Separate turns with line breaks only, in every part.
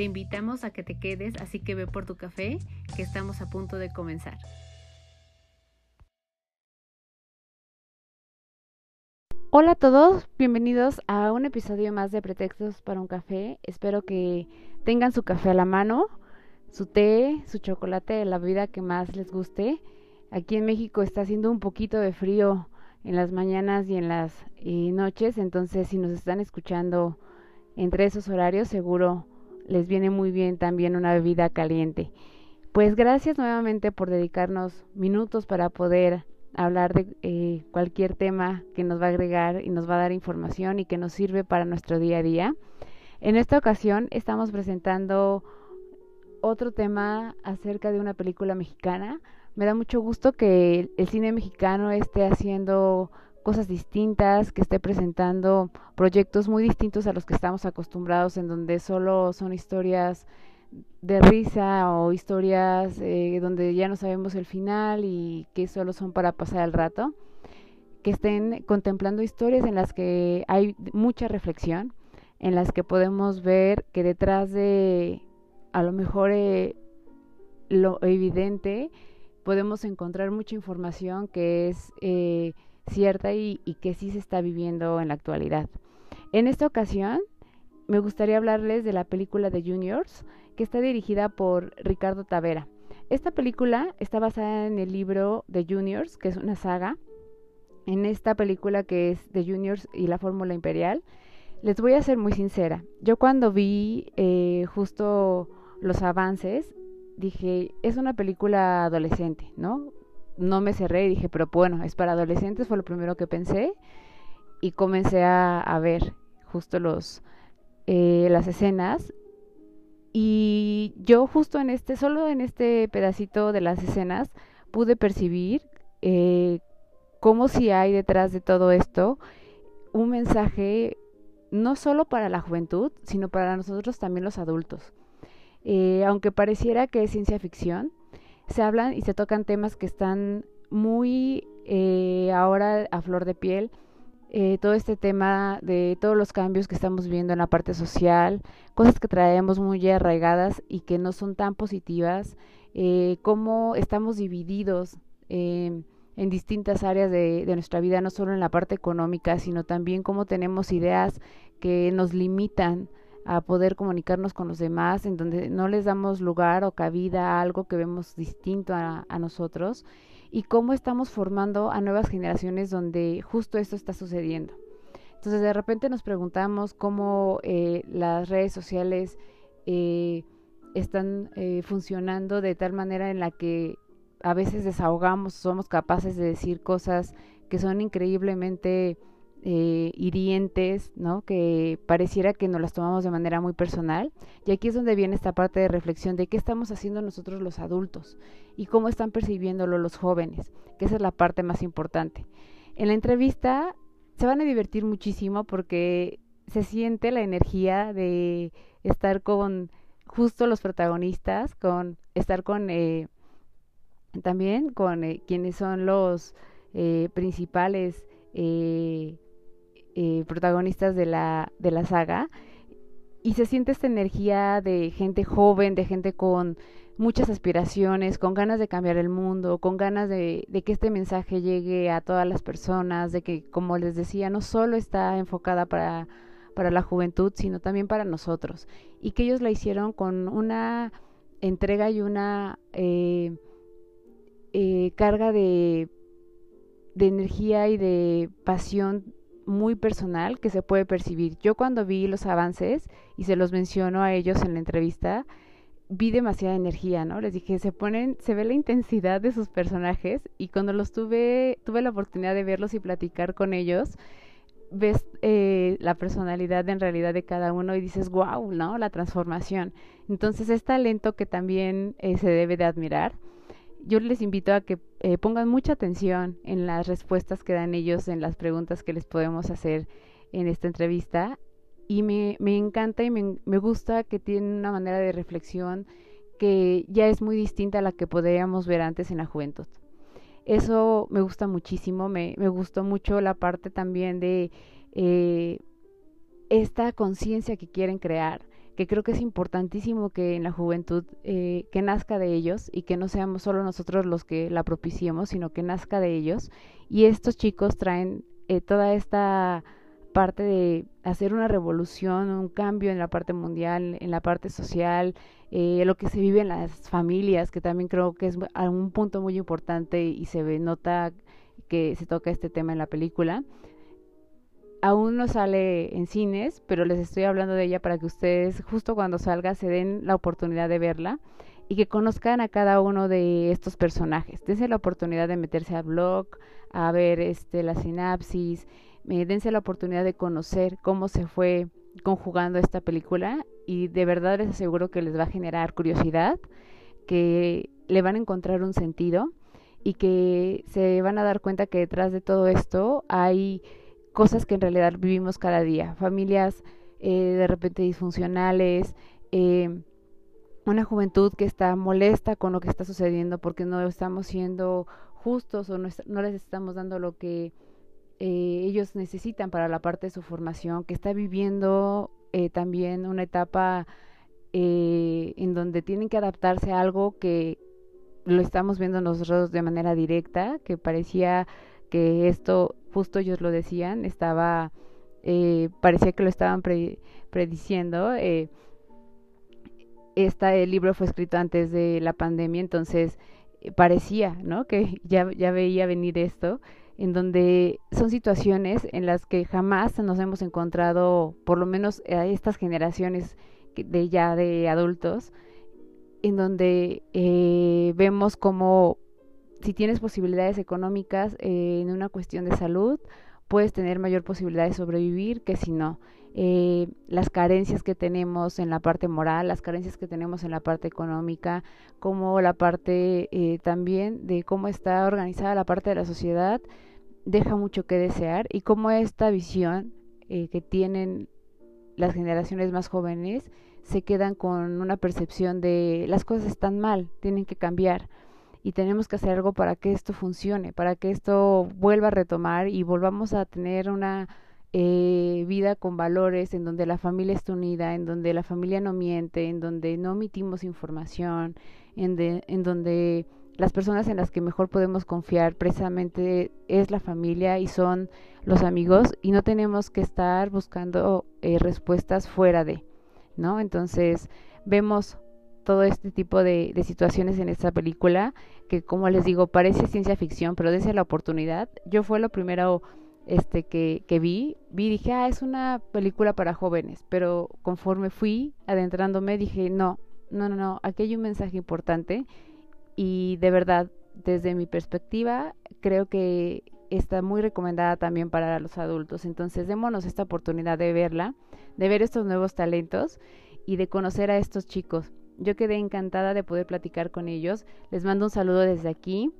Te invitamos a que te quedes, así que ve por tu café, que estamos a punto de comenzar. Hola a todos, bienvenidos a un episodio más de Pretextos para un café. Espero que tengan su café a la mano, su té, su chocolate, la bebida que más les guste. Aquí en México está haciendo un poquito de frío en las mañanas y en las eh, noches, entonces si nos están escuchando entre esos horarios, seguro les viene muy bien también una bebida caliente. Pues gracias nuevamente por dedicarnos minutos para poder hablar de eh, cualquier tema que nos va a agregar y nos va a dar información y que nos sirve para nuestro día a día. En esta ocasión estamos presentando otro tema acerca de una película mexicana. Me da mucho gusto que el cine mexicano esté haciendo cosas distintas, que esté presentando proyectos muy distintos a los que estamos acostumbrados, en donde solo son historias de risa o historias eh, donde ya no sabemos el final y que solo son para pasar el rato, que estén contemplando historias en las que hay mucha reflexión, en las que podemos ver que detrás de a lo mejor eh, lo evidente podemos encontrar mucha información que es eh, cierta y, que sí se está viviendo en la actualidad. En esta ocasión me gustaría hablarles de la película de Juniors, que está dirigida por Ricardo Tavera. Esta película está basada en el libro de Juniors, que es una saga. En esta película que es de Juniors y la Fórmula Imperial, les voy a ser muy sincera. Yo cuando vi eh, justo los avances, dije, es una película adolescente, ¿no? No me cerré y dije, pero bueno, es para adolescentes, fue lo primero que pensé. Y comencé a, ver justo los, eh, las escenas. Y yo justo en este, solo en este pedacito de las escenas, pude percibir eh, cómo si hay detrás de todo esto un mensaje no solo para la juventud, sino para nosotros también los adultos. Eh, aunque pareciera que es ciencia ficción, se hablan y se tocan temas que están muy eh, ahora a flor de piel. Eh, todo este tema de todos los cambios que estamos viendo en la parte social, cosas que traemos muy arraigadas y que no son tan positivas, eh, cómo estamos divididos en distintas áreas de, de, nuestra vida, no solo en la parte económica, sino también cómo tenemos ideas que nos limitan a poder comunicarnos con los demás, en donde no les damos lugar o cabida a algo que vemos distinto a, nosotros y cómo estamos formando a nuevas generaciones donde justo esto está sucediendo. Entonces de repente nos preguntamos cómo eh, las redes sociales eh, están eh, funcionando de tal manera en la que a veces desahogamos, somos capaces de decir cosas que son increíblemente eh, hirientes, ¿no? Que pareciera que nos las tomamos de manera muy personal. Y aquí es donde viene esta parte de reflexión de qué estamos haciendo nosotros los adultos y cómo están percibiéndolo los jóvenes, que esa es la parte más importante. En la entrevista se van a divertir muchísimo porque se siente la energía de estar con justo los protagonistas, con estar con eh, también con eh, quienes son los eh, principales eh, eh, protagonistas de la, de la saga y se siente esta energía de gente joven, de gente con muchas aspiraciones, con ganas de cambiar el mundo, con ganas de, que este mensaje llegue a todas las personas, de que, como les decía, no solo está enfocada para, para la juventud, sino también para nosotros, y que ellos la hicieron con una entrega y una eh, eh, carga de, de energía y de pasión muy personal que se puede percibir. Yo cuando vi los avances y se los menciono a ellos en la entrevista, vi demasiada energía, ¿no? Les dije, se ponen, se ve la intensidad de sus personajes y cuando los tuve, tuve la oportunidad de verlos y platicar con ellos, ves eh, la personalidad en realidad de cada uno y dices, wow, ¿no? La transformación. Entonces es talento que también eh, se debe de admirar. Yo les invito a que eh, pongan mucha atención en las respuestas que dan ellos, en las preguntas que les podemos hacer en esta entrevista. Y me, me encanta y me, me gusta que tienen una manera de reflexión que ya es muy distinta a la que podríamos ver antes en la juventud. Eso me gusta muchísimo, me, me gustó mucho la parte también de eh, esta conciencia que quieren crear, que creo que es importantísimo que en la juventud, eh, que nazca de ellos y que no seamos solo nosotros los que la propiciemos, sino que nazca de ellos. Y estos chicos traen eh, toda esta parte de hacer una revolución, un cambio en la parte mundial, en la parte social, eh, lo que se vive en las familias, que también creo que es un punto muy importante y se nota que se toca este tema en la película. Aún no sale en cines, pero les estoy hablando de ella para que ustedes justo cuando salga se den la oportunidad de verla y que conozcan a cada uno de estos personajes. Dense la oportunidad de meterse al blog, a ver este la sinapsis, eh, dense la oportunidad de conocer cómo se fue conjugando esta película y de verdad les aseguro que les va a generar curiosidad, que le van a encontrar un sentido y que se van a dar cuenta que detrás de todo esto hay cosas que en realidad vivimos cada día, familias eh, de repente disfuncionales, eh, una juventud que está molesta con lo que está sucediendo porque no estamos siendo justos o no, les estamos dando lo que eh, ellos necesitan para la parte de su formación, que está viviendo eh, también una etapa en donde tienen que adaptarse a algo que lo estamos viendo nosotros de manera directa, que parecía que esto, justo ellos lo decían, estaba, parecía que lo estaban prediciendo. este libro fue escrito antes de la pandemia, entonces parecía, ¿no? Que ya, ya veía venir esto en donde son situaciones en las que jamás nos hemos encontrado, por lo menos a estas generaciones de ya de adultos, en donde eh, vemos como si tienes posibilidades económicas eh, en una cuestión de salud, puedes tener mayor posibilidad de sobrevivir que si no. Eh, las carencias que tenemos en la parte moral, las carencias que tenemos en la parte económica, como la parte también de cómo está organizada la parte de la sociedad, deja mucho que desear y cómo esta visión eh, que tienen las generaciones más jóvenes se quedan con una percepción de las cosas están mal, tienen que cambiar y tenemos que hacer algo para que esto funcione, para que esto vuelva a retomar y volvamos a tener una eh, vida con valores en donde la familia está unida, en donde la familia no miente, en donde no omitimos información, en, en donde las personas en las que mejor podemos confiar precisamente es la familia y son los amigos y no tenemos que estar buscando eh, respuestas fuera de, ¿no? Entonces vemos todo este tipo de, situaciones en esta película que como les digo parece ciencia ficción pero desde la oportunidad yo fue lo primero este que, que vi vi dije ah es una película para jóvenes pero conforme fui adentrándome dije no no no no aquí hay un mensaje importante y de verdad, desde mi perspectiva, creo que está muy recomendada también para los adultos. Entonces, démonos esta oportunidad de verla, de ver estos nuevos talentos y de conocer a estos chicos. Yo quedé encantada de poder platicar con ellos. Les mando un saludo desde aquí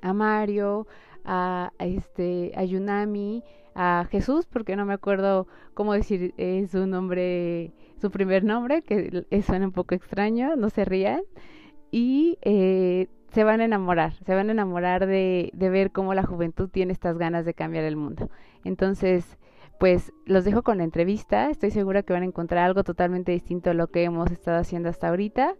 a Mario, a, este, a Yunami, a Jesús, porque no me acuerdo cómo decir eh, su nombre, su primer nombre, que suena un poco extraño, no se rían y eh, se van a enamorar, se van a enamorar de, de ver cómo la juventud tiene estas ganas de cambiar el mundo. Entonces, pues los dejo con la entrevista, estoy segura que van a encontrar algo totalmente distinto a lo que hemos estado haciendo hasta ahorita,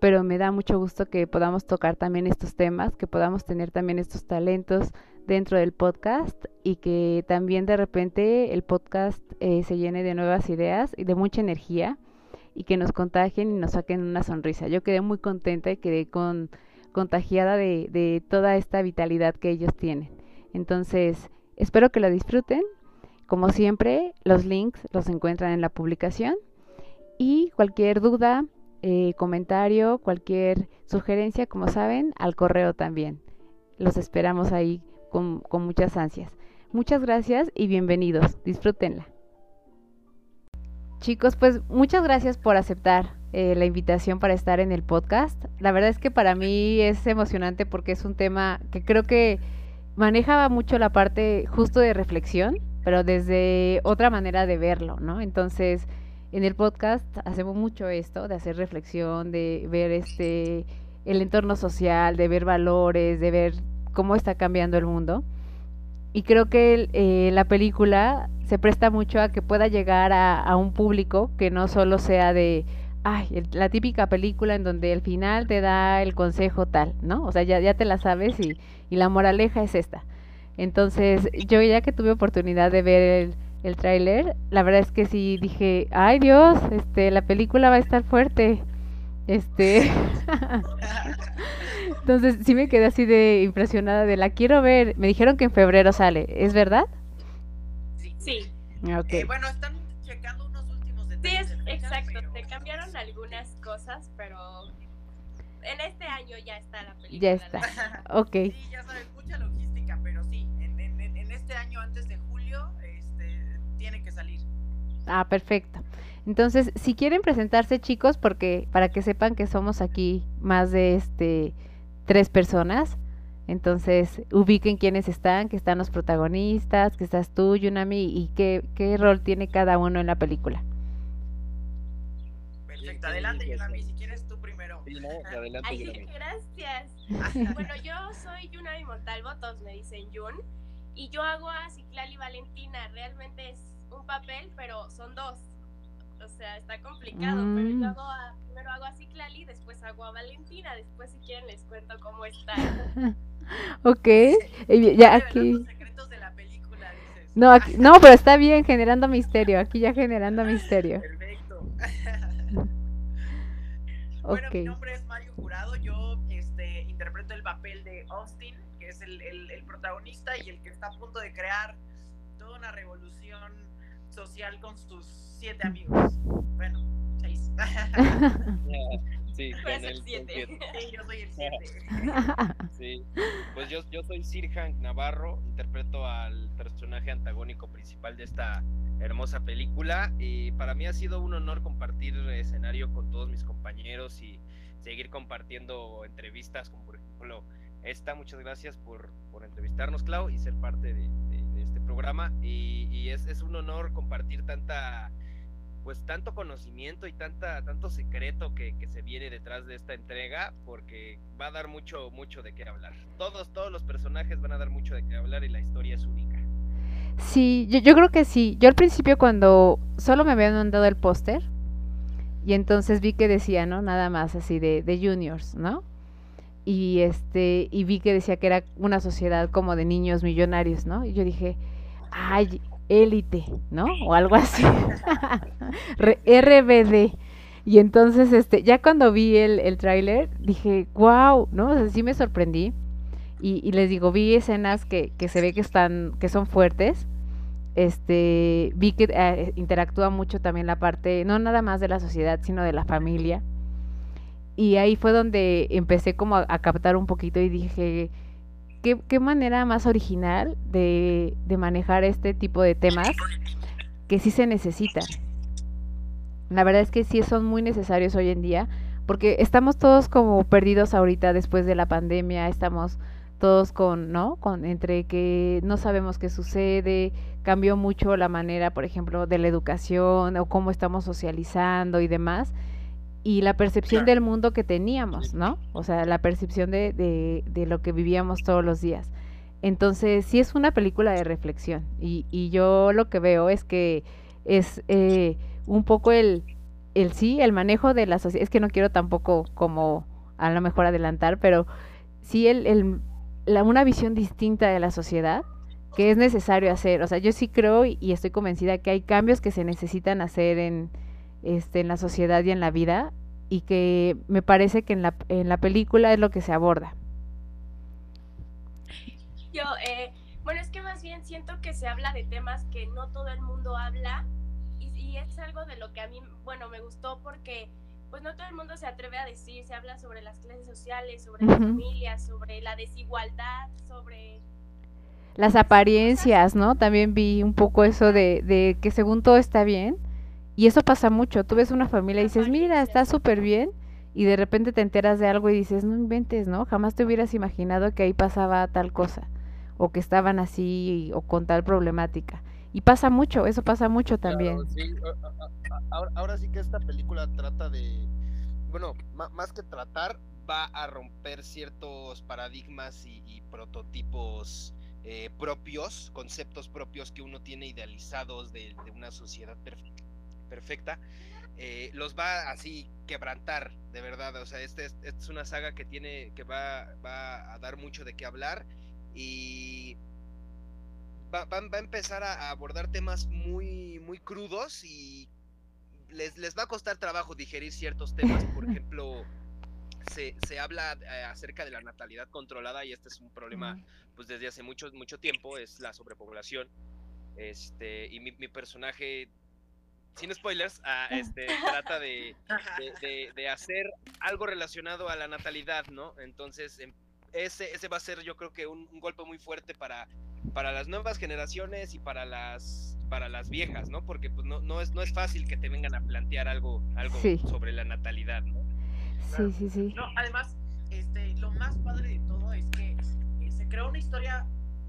pero me da mucho gusto que podamos tocar también estos temas, que podamos tener también estos talentos dentro del podcast y que también de repente el podcast eh, se llene de nuevas ideas y de mucha energía y que nos contagien y nos saquen una sonrisa. Yo quedé muy contenta y quedé con, contagiada de, de toda esta vitalidad que ellos tienen. Entonces, espero que lo disfruten. Como siempre, los links los encuentran en la publicación y cualquier duda, eh, comentario, cualquier sugerencia, como saben, al correo también. Los esperamos ahí con, muchas ansias. Muchas gracias y bienvenidos. Disfrútenla. Chicos, pues muchas gracias por aceptar eh, la invitación para estar en el podcast. La verdad es que para mí es emocionante porque es un tema que creo que manejaba mucho la parte justo de reflexión, pero desde otra manera de verlo, ¿no? Entonces, en el podcast hacemos mucho esto, de hacer reflexión, de ver este el entorno social, de ver valores, de ver cómo está cambiando el mundo. Y creo que eh, la película se presta mucho a que pueda llegar a, un público que no solo sea de, ay, la típica película en donde el final te da el consejo tal, ¿no? O sea, ya, ya te la sabes y, y la moraleja es esta. Entonces, yo ya que tuve oportunidad de ver el, el tráiler, la verdad es que sí dije, ay Dios, este, la película va a estar fuerte. Este. Entonces sí me quedé así de impresionada de la quiero ver. Me dijeron que en febrero sale, ¿es verdad?
Sí. sí.
Ah, eh, bueno, están checando unos últimos detalles.
Sí, exacto. Se cambiaron algunas cosas, pero en este año ya está la película.
Ya está. ok.
Sí, ya sabes,
Ah, perfecto. Entonces, si quieren presentarse, chicos, porque para que sepan que somos aquí más de este tres personas, entonces ubiquen quiénes están, que están los protagonistas, que estás tú, Yunami, y qué, qué rol tiene cada uno en la película.
Perfecto, adelante Yunami, si quieres tú primero.
adelante, Ay, gracias. bueno, yo soy Yunami Montalvo, todos me dicen Yun, y yo hago a Ciclali Valentina, realmente es un papel, pero son dos o sea, está complicado, pero yo mm. hago a, primero hago a Ciclali, después hago a Valentina, después si quieren les cuento cómo está.
ok, ya aquí...
Los secretos de la película, dices.
No, aquí, no, pero está bien, generando misterio, aquí ya generando misterio.
Perfecto. bueno, mi nombre es Mario Jurado, yo este, interpreto el papel de Austin, que es el, el, el protagonista y el que está a punto de crear toda una revolución social con sus siete amigos. Bueno, seis.
sí,
el siete. Sí, yo soy el siete.
sí, pues yo, yo soy Sirhan Navarro, interpreto al personaje antagónico principal de esta hermosa película y para mí ha sido un honor compartir escenario con todos mis compañeros y seguir compartiendo entrevistas como por ejemplo esta. Muchas gracias por, por entrevistarnos, Clau, y ser parte de, este programa. Y, es, un honor compartir tanta pues tanto conocimiento y tanta, tanto secreto que, se viene detrás de esta entrega, porque va a dar mucho, mucho de qué hablar. Todos, todos los personajes van a dar mucho de qué hablar y la historia es única.
Sí, yo, yo creo que sí. Yo al principio cuando solo me habían mandado el póster, y entonces vi que decía, ¿no? Nada más así de, de juniors, ¿no? Y este, y vi que decía que era una sociedad como de niños millonarios, ¿no? Y yo dije, ay, élite, ¿no? O algo así. RBD. Y entonces, este, ya cuando vi el, el tráiler, dije, wow, ¿no? O sí me sorprendí. Y, les digo, vi escenas que, que, se ve que están, que son fuertes. Este, vi que eh, interactúa mucho también la parte, no nada más de la sociedad, sino de la familia. Y ahí fue donde empecé como a captar un poquito y dije, qué, manera más original de, manejar este tipo de temas que sí se necesitan. La verdad es que sí son muy necesarios hoy en día, porque estamos todos como perdidos ahorita después de la pandemia, estamos todos con, ¿no? Con entre que no sabemos qué sucede, cambió mucho la manera, por ejemplo, de la educación o cómo estamos socializando y demás y la percepción del mundo que teníamos, ¿no? O sea, la percepción de, de, lo que vivíamos todos los días. Entonces, sí es una película de reflexión y, y yo lo que veo es que es eh, un poco el, el sí, el manejo de la sociedad, es que no quiero tampoco como a lo mejor adelantar, pero sí el, el la, una visión distinta de la sociedad que es necesario hacer. O sea, yo sí creo y estoy convencida que hay cambios que se necesitan hacer en, este, en la sociedad y en la vida y que me parece que en la, en la película es lo que se aborda.
Yo, eh, bueno, es que más bien siento que se habla de temas que no todo el mundo habla y, y, es algo de lo que a mí, bueno, me gustó porque pues no todo el mundo se atreve a decir, se habla sobre las clases sociales, sobre las familias, sobre la desigualdad, sobre
las apariencias, ¿no? También vi un poco eso de, de que según todo está bien. Y eso pasa mucho. Tú ves una familia y dices, mira, está súper bien. Y de repente te enteras de algo y dices, no inventes, ¿no? Jamás te hubieras imaginado que ahí pasaba tal cosa. O que estaban así o con tal problemática. Y pasa mucho, eso pasa mucho también.
Ahora, sí que esta película trata de, bueno, más que tratar, va a romper ciertos paradigmas y prototipos eh, propios, conceptos propios que uno tiene idealizados de, una sociedad perfecta, eh, los va así quebrantar, de verdad. O sea, este, es una saga que tiene, que va, va a dar mucho de qué hablar y va, va, a empezar a abordar temas muy, muy crudos y les, les va a costar trabajo digerir ciertos temas, por ejemplo se, habla eh, acerca de la natalidad controlada y este es un problema pues desde hace mucho, mucho tiempo, es la sobrepoblación. Este, y mi, personaje, sin spoilers, ah, este, trata de, de, hacer algo relacionado a la natalidad, ¿no? Entonces, em, ese, ese va a ser yo creo que un, golpe muy fuerte para, para las nuevas generaciones y para las para las viejas, ¿no? Porque pues no, no es no es fácil que te vengan a plantear algo algo sobre la natalidad, ¿no?
Sí, sí, sí.
No, además, este, lo más padre de todo es que eh, se creó una historia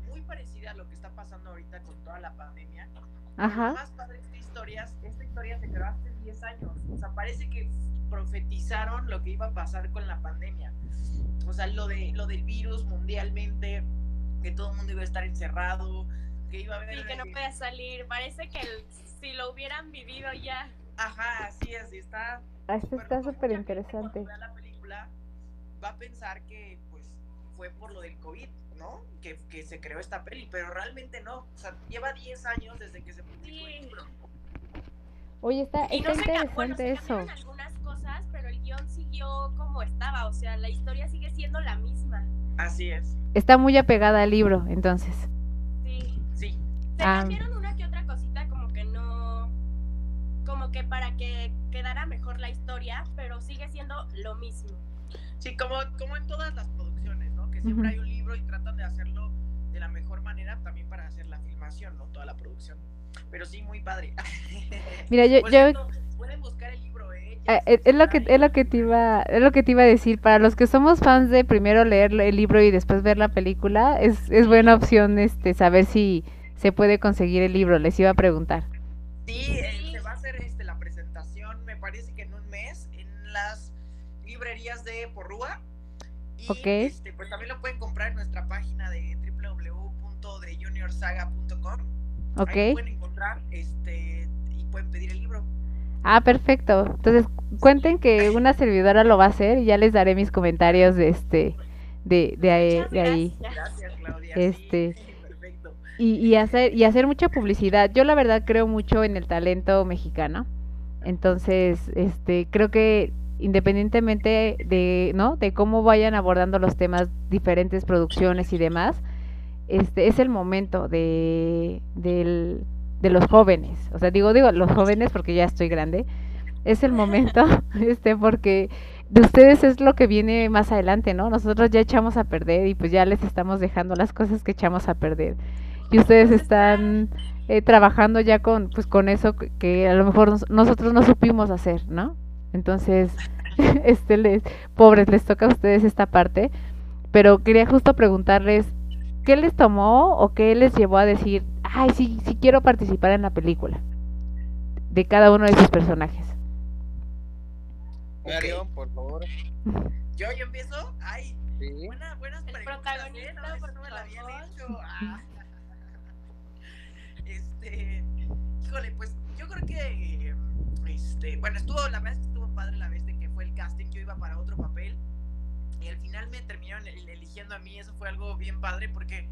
muy parecida a lo que está pasando ahorita con toda la pandemia. Ajá. Lo más padre de esta historia, se creó hace 10 años. O sea, parece que profetizaron lo que iba a pasar con la pandemia. O sea, lo, de, lo del virus mundialmente, que todo el mundo iba a estar encerrado, que iba a haber...
Y que no podía salir. Parece que si lo hubieran vivido ya.
Ajá, así es, está
Ah, esto está súper interesante.
Cuando la película va a pensar que pues fue por lo del COVID, ¿no? Que, que se creó esta peli, pero realmente no. O sea, lleva 10 años desde que se publicó el libro.
Oye, está, está interesante eso.
algunas cosas, pero el guion siguió como estaba, o sea, la historia sigue siendo la misma.
Así es.
Está muy apegada al libro, entonces.
Sí.
Sí.
Se ah. cambiaron una que otra cosita como que no, como que para que quedara mejor la historia, pero sigue siendo lo mismo.
Sí, como, como en todas las producciones, ¿no? Que siempre hay un libro y tratan de hacerlo de la mejor manera también para hacer la filmación, ¿no? Toda la producción. Pero sí, muy padre.
Mira, yo...
pueden buscar el libro, ¿eh?
Ah, es, lo que es lo que te iba es lo que te iba a decir para los que somos fans de primero leer el libro y después ver la película es, es buena opción este saber si se puede conseguir el libro les iba a preguntar
sí de Porrúa. Y este, pues también lo pueden comprar en nuestra página de www.thejuniorsaga.com.
Ok.
Ahí pueden encontrar este, y pueden pedir el libro.
Ah, perfecto. Entonces, cuenten que una servidora lo va a hacer y ya les daré mis comentarios de este de, de, ahí, de ahí.
Gracias, Claudia.
Este y, y hacer y hacer mucha publicidad. Yo la verdad creo mucho en el talento mexicano. Entonces, este creo que independientemente de, ¿no? de cómo vayan abordando los temas, diferentes producciones y demás, este es el momento de, de los jóvenes. O sea, digo, digo los jóvenes porque ya estoy grande. Es el momento, este, porque de ustedes es lo que viene más adelante, ¿no? Nosotros ya echamos a perder y pues ya les estamos dejando las cosas que echamos a perder. Y ustedes están eh, trabajando ya con, pues con eso que a lo mejor nosotros no supimos hacer, ¿no? Entonces, este les, pobres, les toca a ustedes esta parte. Pero quería justo preguntarles, ¿qué les tomó o qué les llevó a decir, ay, sí, sí quiero participar en la película? De cada uno de sus personajes.
Mario, por favor.
¿Yo, yo empiezo? Ay, buena, buenas El protagonista, por no me la habían hecho. Ah. Este, híjole, pues yo creo que, este, bueno, estuvo, la verdad padre la vez de que fue el casting, yo iba para otro papel y al final me terminaron eligiendo a mí, eso fue algo bien padre porque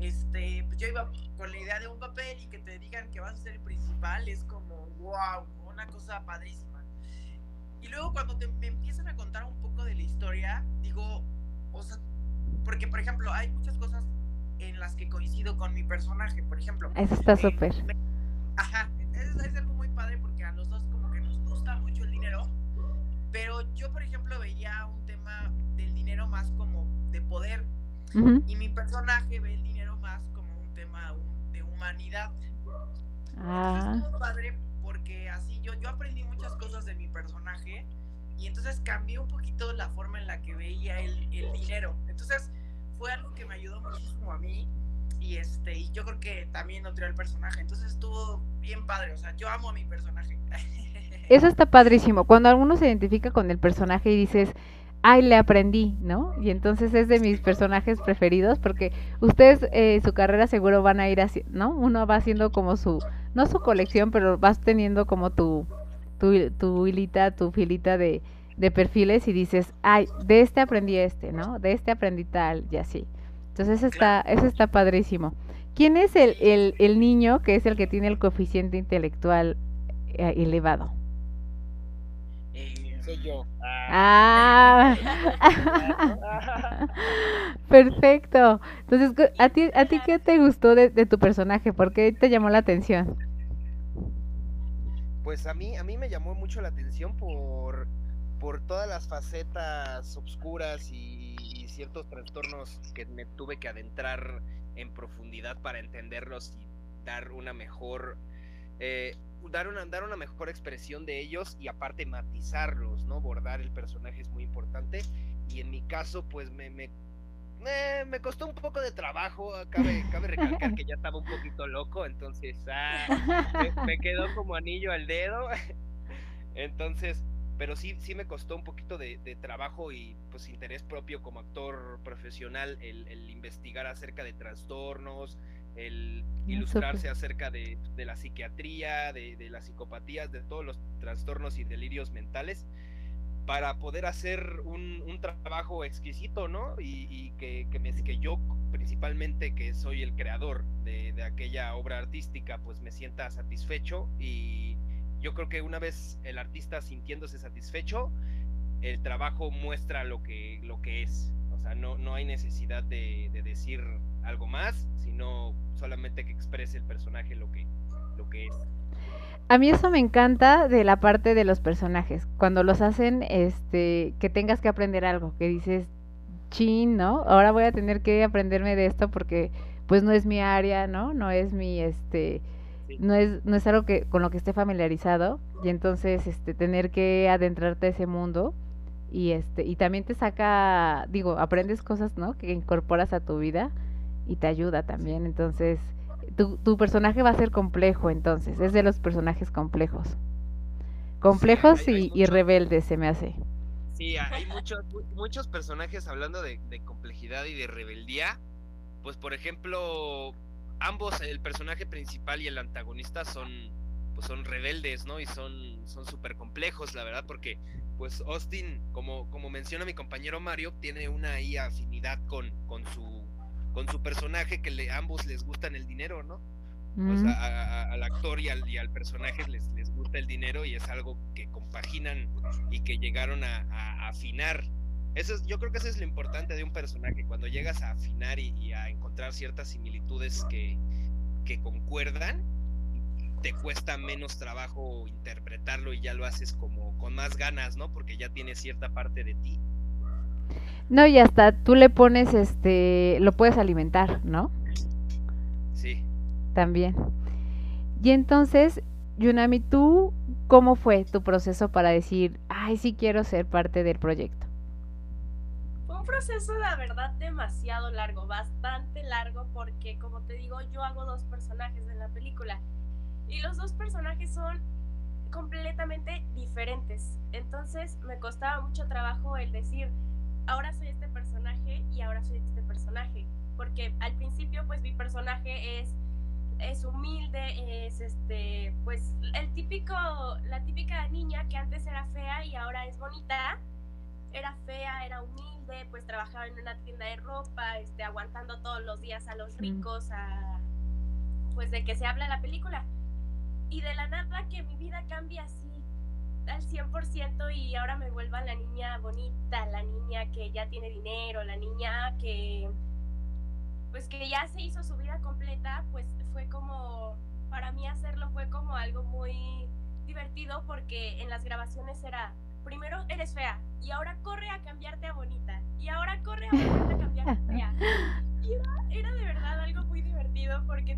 este, pues yo iba con la idea de un papel y que te digan que vas a ser el principal es como, wow, una cosa padrísima. Y luego cuando me empiezan a contar un poco de la historia, digo, o sea, porque por ejemplo hay muchas cosas en las que coincido con mi personaje, por ejemplo.
Eso está eh, súper.
Ajá, es, es, algo muy padre porque a los dos como que nos gusta mucho el dinero pero yo, por ejemplo, veía un tema del dinero más como de poder. Y mi personaje ve el dinero más como tema de humanidad.
Ah.
Estuvo padre porque así yo, yo aprendí muchas cosas de mi personaje y entonces cambié un poquito la forma en la que veía el, el dinero. Entonces fue algo que me ayudó muchísimo a mí y este y yo creo que también nutrió el personaje. Entonces estuvo bien padre, o sea, yo amo a mi personaje.
Eso está padrísimo. Cuando alguno se identifica con el personaje y dices, ay, le aprendí, ¿no? Y entonces es de mis personajes preferidos porque ustedes eh, su carrera seguro van a ir así, ¿no? Uno va haciendo como su, no su colección, pero vas teniendo como tu, tu, tu hilita, tu filita de, de perfiles y dices, ay, de este aprendí este, ¿no? De este aprendí tal y así. Entonces eso está, eso está padrísimo. ¿Quién es el, el, el niño que es el que tiene el coeficiente intelectual eh, elevado?
Soy yo.
Ah, perfecto. Entonces, ¿a ti, ¿a ti qué te gustó de, de tu personaje? ¿Por qué te llamó la atención?
Pues a mí, a mí me llamó mucho la atención por, por todas las facetas obscuras y, y ciertos trastornos que me tuve que adentrar en profundidad para entenderlos y dar una mejor eh, dar una dar una mejor expresión de ellos y aparte matizarlos, ¿no? Bordar el personaje es muy importante y en mi caso pues me, me eh, me costó un poco de trabajo, cabe, cabe recalcar que ya estaba un poquito loco, entonces ah, me, me quedó como anillo al dedo. Entonces, pero sí, sí me costó un poquito de, de trabajo y pues interés propio como actor profesional el, el investigar acerca de trastornos, el ilustrarse acerca de, de la psiquiatría, de, de, las psicopatías, de todos los trastornos y delirios mentales, para poder hacer un, un trabajo exquisito, ¿no? Y, y que, que, me, que, yo principalmente, que soy el creador de, de aquella obra artística, pues me sienta satisfecho y yo creo que una vez el artista sintiéndose satisfecho, el trabajo muestra lo que, lo que es. O sea, no, no hay necesidad de, de, decir algo más, sino solamente que exprese el personaje lo que, lo que es.
A mí eso me encanta de la parte de los personajes, cuando los hacen, este, que tengas que aprender algo, que dices, chin, ¿no? Ahora voy a tener que aprenderme de esto porque, pues, no es mi área, ¿no? No es mi, este, no es, no es algo que con lo que esté familiarizado y entonces este tener que adentrarte a ese mundo y este y también te saca digo aprendes cosas no que incorporas a tu vida y te ayuda también. Entonces tu, tu personaje va a ser complejo entonces es de los personajes complejos. Complejos
sí, hay, hay
y, y, rebeldes se me hace.
Sí hay muchos muchos personajes hablando de, de complejidad y de rebeldía. Pues por ejemplo ambos, el personaje principal y el antagonista, son pues son rebeldes, ¿no? Y son son súper complejos, la verdad, porque pues Austin, como, como menciona mi compañero Mario, tiene una ahí afinidad con, con su con su personaje que le, ambos les gustan el dinero, ¿no? Mm. Pues a, a, al actor y al, y al personaje les, les, gusta el dinero y es algo que compaginan y que llegaron a, a afinar eso es, yo creo que eso es lo importante de un personaje, cuando llegas a afinar y, y a encontrar ciertas similitudes que, que, concuerdan, te cuesta menos trabajo interpretarlo y ya lo haces como con más ganas, ¿no? Porque ya tiene cierta parte de ti.
No, y hasta tú le pones, este, lo puedes alimentar, ¿no?
Sí.
También. Y entonces, Yunami, ¿tú cómo fue tu proceso para decir, ay, sí quiero ser parte del proyecto?
un proceso, la verdad, demasiado largo, bastante largo, porque como te digo, yo hago dos personajes en la película y los dos personajes son completamente diferentes. Entonces me costaba mucho trabajo el decir, ahora soy este personaje y ahora soy este personaje, porque al principio pues mi personaje es es humilde, es este, pues el típico, la típica niña que antes era fea y ahora es bonita, era fea, era humilde, pues trabajaba en una tienda de ropa, este, aguantando todos los días a los ricos, a, pues de que se habla la película. Y de la nada que mi vida cambia así al 100% y ahora me vuelva la niña bonita, la niña que ya tiene dinero, la niña que pues que ya se hizo su vida completa, pues fue como, para mí hacerlo fue como algo muy divertido porque en las grabaciones era, primero eres fea y ahora corre a cambiarte a bonita y ahora corre a volverte a cambiarte a fea. Y era, era, de verdad algo muy divertido porque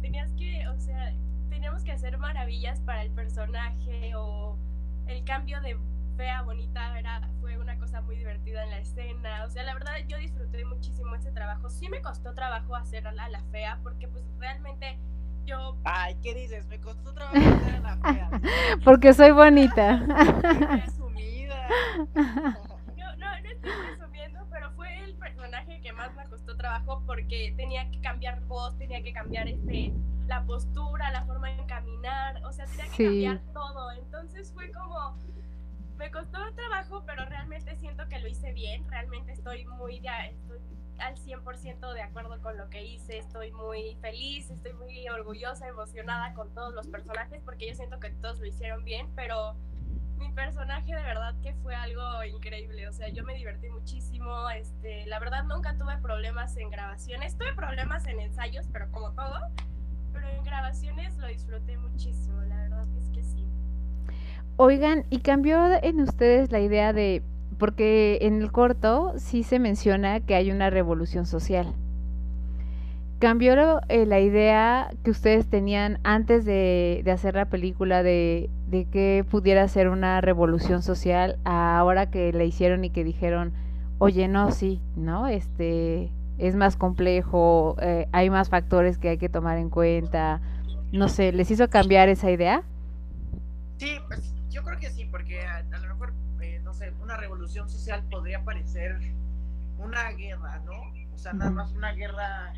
hacer maravillas para el personaje o el cambio de fea bonita era, fue una cosa muy divertida en la escena. O sea, la verdad yo disfruté muchísimo ese trabajo. Sí me costó trabajo hacer a la, fea porque pues realmente yo...
Ay, ¿qué dices? Me costó trabajo hacer a la fea.
porque soy bonita.
Presumida.
no, no estoy presumiendo, pero fue el personaje que más me costó trabajo porque tenía cambiar voz, tenía que cambiar este la postura, la forma de caminar, o sea, tenía que cambiar todo. Entonces fue como me costó trabajo, pero realmente siento que lo hice bien. Realmente estoy muy estoy al 100% de acuerdo con lo que hice. Estoy muy feliz, estoy muy orgullosa, emocionada con todos los personajes porque yo siento que todos lo hicieron bien, pero mi personaje de verdad que fue algo increíble. O sea, yo me divertí muchísimo. Este, la verdad nunca tuve problemas en grabaciones. Tuve problemas en ensayos, pero como todo. Pero en grabaciones lo disfruté muchísimo. La verdad es que sí.
Oigan, ¿y cambió en ustedes la idea de, porque en el corto sí se menciona que hay una revolución social? ¿Cambió eh, la idea que ustedes tenían antes de, hacer la película de, que pudiera ser una revolución social ahora que la hicieron y que dijeron, oye, no, sí, ¿no? Este, es más complejo, eh, hay más factores que hay que tomar en cuenta, no sé, ¿les hizo cambiar esa idea?
Sí, pues yo creo que sí, porque a, lo mejor, eh, no sé, una revolución social podría parecer una guerra, ¿no? O sea, nada más una guerra,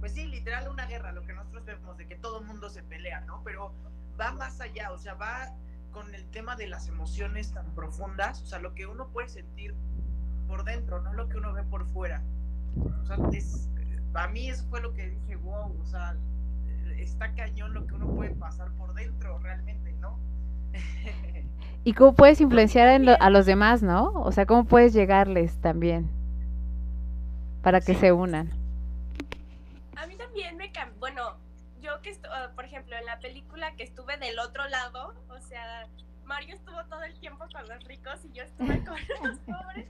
pues sí, literal una guerra, lo que nosotros vemos, de que todo el mundo se pelea, ¿no? Pero va más allá, o sea, va con el tema de las emociones tan profundas, o sea, lo que uno puede sentir por dentro, no lo que uno ve por fuera. O sea, es, a mí eso fue lo que dije, wow, o sea, está cañón lo que uno puede pasar por dentro realmente, ¿no?
y cómo puedes influenciar a los demás, ¿no? O sea, cómo puedes llegarles también para que se unan.
A mí también me cambió, bueno, yo que, ah, por ejemplo, en la película que estuve del otro lado, o sea, Mario estuvo todo el tiempo con los ricos y yo estuve con los pobres.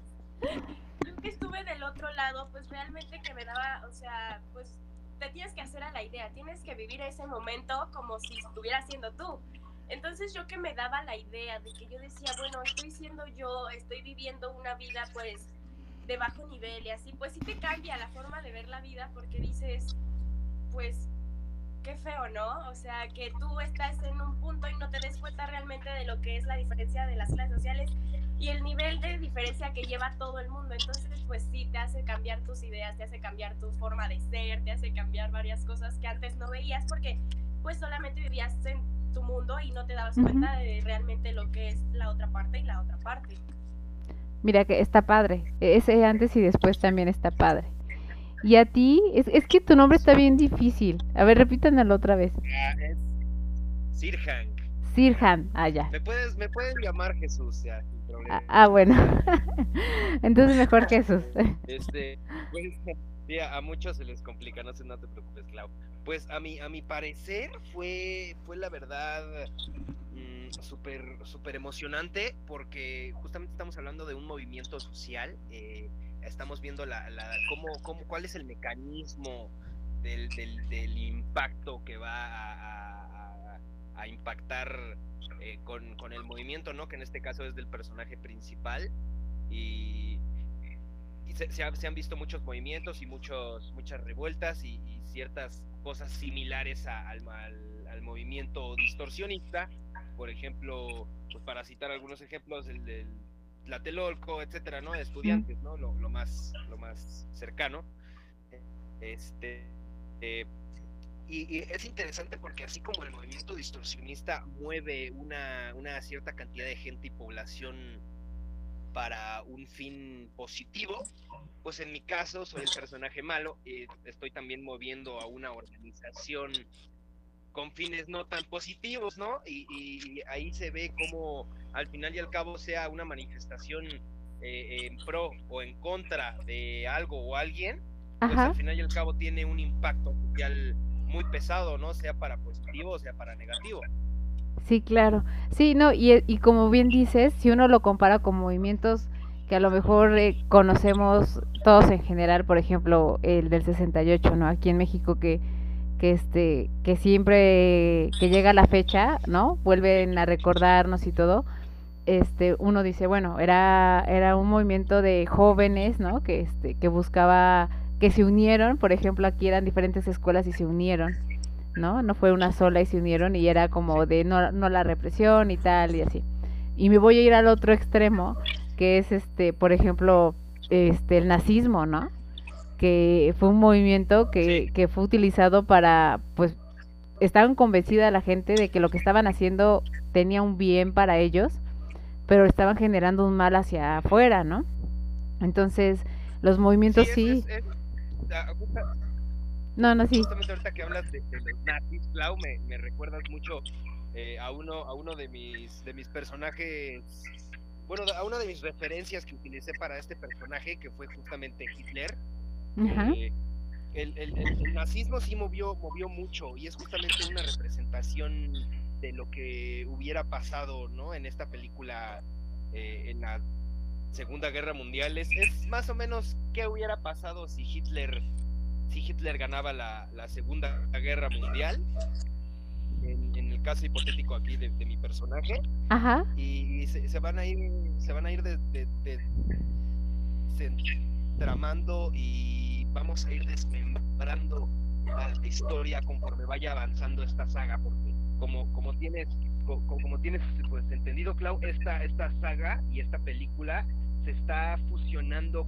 Yo que estuve del otro lado, pues realmente que me daba, o sea, pues te tienes que hacer a la idea, tienes que vivir ese momento como si estuviera siendo tú. Entonces yo que me daba la idea de que yo decía, bueno, estoy siendo yo, estoy viviendo una vida pues de bajo nivel y así, pues sí te cambia la forma de ver la vida porque dices, pues qué feo, ¿no? O sea, que tú estás en un punto y no te des cuenta realmente de lo que es la diferencia de las clases sociales y el nivel de diferencia que lleva todo el mundo. Entonces, pues sí, te hace cambiar tus ideas, te hace cambiar tu forma de ser, te hace cambiar varias cosas que antes no veías porque pues solamente vivías en tu mundo y no te dabas cuenta de realmente lo que es la otra parte y la otra parte.
Mira que está padre, ese antes y después también está padre. Y a ti, es, es que tu nombre está bien difícil. A ver, repítanlo otra vez.
Ah, es Sirhan.
Sirhan, ah, ya.
Me puedes, me puedes llamar Jesús, ya,
ah, ah, bueno. Entonces mejor Jesús.
Este, pues, a muchos se les complica, no, se, no te preocupes, Clau. Pues a mi, a mi parecer fue, fue la verdad mm, súper super emocionante porque justamente estamos hablando de un movimiento social. Eh, estamos viendo la, la cómo, cómo, cuál es el mecanismo del, del, impacto que va a, impactar eh, con, con, el movimiento, ¿no? Que en este caso es del personaje principal. Y, se, han visto muchos movimientos y muchos, muchas revueltas y, ciertas cosas similares al, al, movimiento distorsionista, por ejemplo, pues para citar algunos ejemplos, el del Tlatelolco, etcétera, ¿no? De estudiantes, ¿no? Lo, lo, más, lo más cercano. Este, eh, y, es interesante porque así como el movimiento distorsionista mueve una, una cierta cantidad de gente y población para un fin positivo, pues en mi caso soy el personaje malo y estoy también moviendo a una organización con fines no tan positivos, ¿no? Y, ahí se ve como al final y al cabo sea una manifestación eh, en pro o en contra de algo o alguien, pues al final y al cabo tiene un impacto social muy pesado, ¿no? Sea para positivo o sea para negativo.
Sí, claro. Sí, no, y, y como bien dices, si uno lo compara con movimientos que a lo mejor eh, conocemos todos en general, por ejemplo, el del 68, ¿no? Aquí en México que, que este que siempre que llega la fecha, ¿no? Vuelven a recordarnos y todo. Este, uno dice, bueno, era era un movimiento de jóvenes, ¿no? Que este que buscaba que se unieron, por ejemplo, aquí eran diferentes escuelas y se unieron, ¿no? No fue una sola y se unieron y era como de no, no la represión y tal y así. Y me voy a ir al otro extremo, que es este, por ejemplo, este el nazismo, ¿no? Que fue un movimiento que, que fue utilizado para, pues, estaban convencida la gente de que lo que estaban haciendo tenía un bien para ellos, pero estaban generando un mal hacia afuera, ¿no? Entonces, los movimientos sí...
es- es- ah,
No, no, sí.
Justamente ahorita que hablas de, de los nazis, Clau, me, me recuerdas mucho eh, a uno a uno de mis de mis personajes, bueno, a una de mis referencias que utilicé para este personaje, que fue justamente Hitler.
Ajá.
Eh, el, el- nazismo sí movió, movió mucho y es justamente una representación de lo que hubiera pasado, ¿no? En esta película, eh, en la Segunda Guerra Mundial. Es, es más o menos qué hubiera pasado si Hitler, si Hitler ganaba la, la Segunda Guerra Mundial. En, en el caso hipotético aquí de, de mi personaje
Ajá.
y se, se van a ir se van a ir de, de- de- se- tramando y vamos a ir desmembrando la historia conforme vaya avanzando esta saga porque como como tienes co- co- como, tienes pues entendido Clau esta esta saga y esta película se está fusionando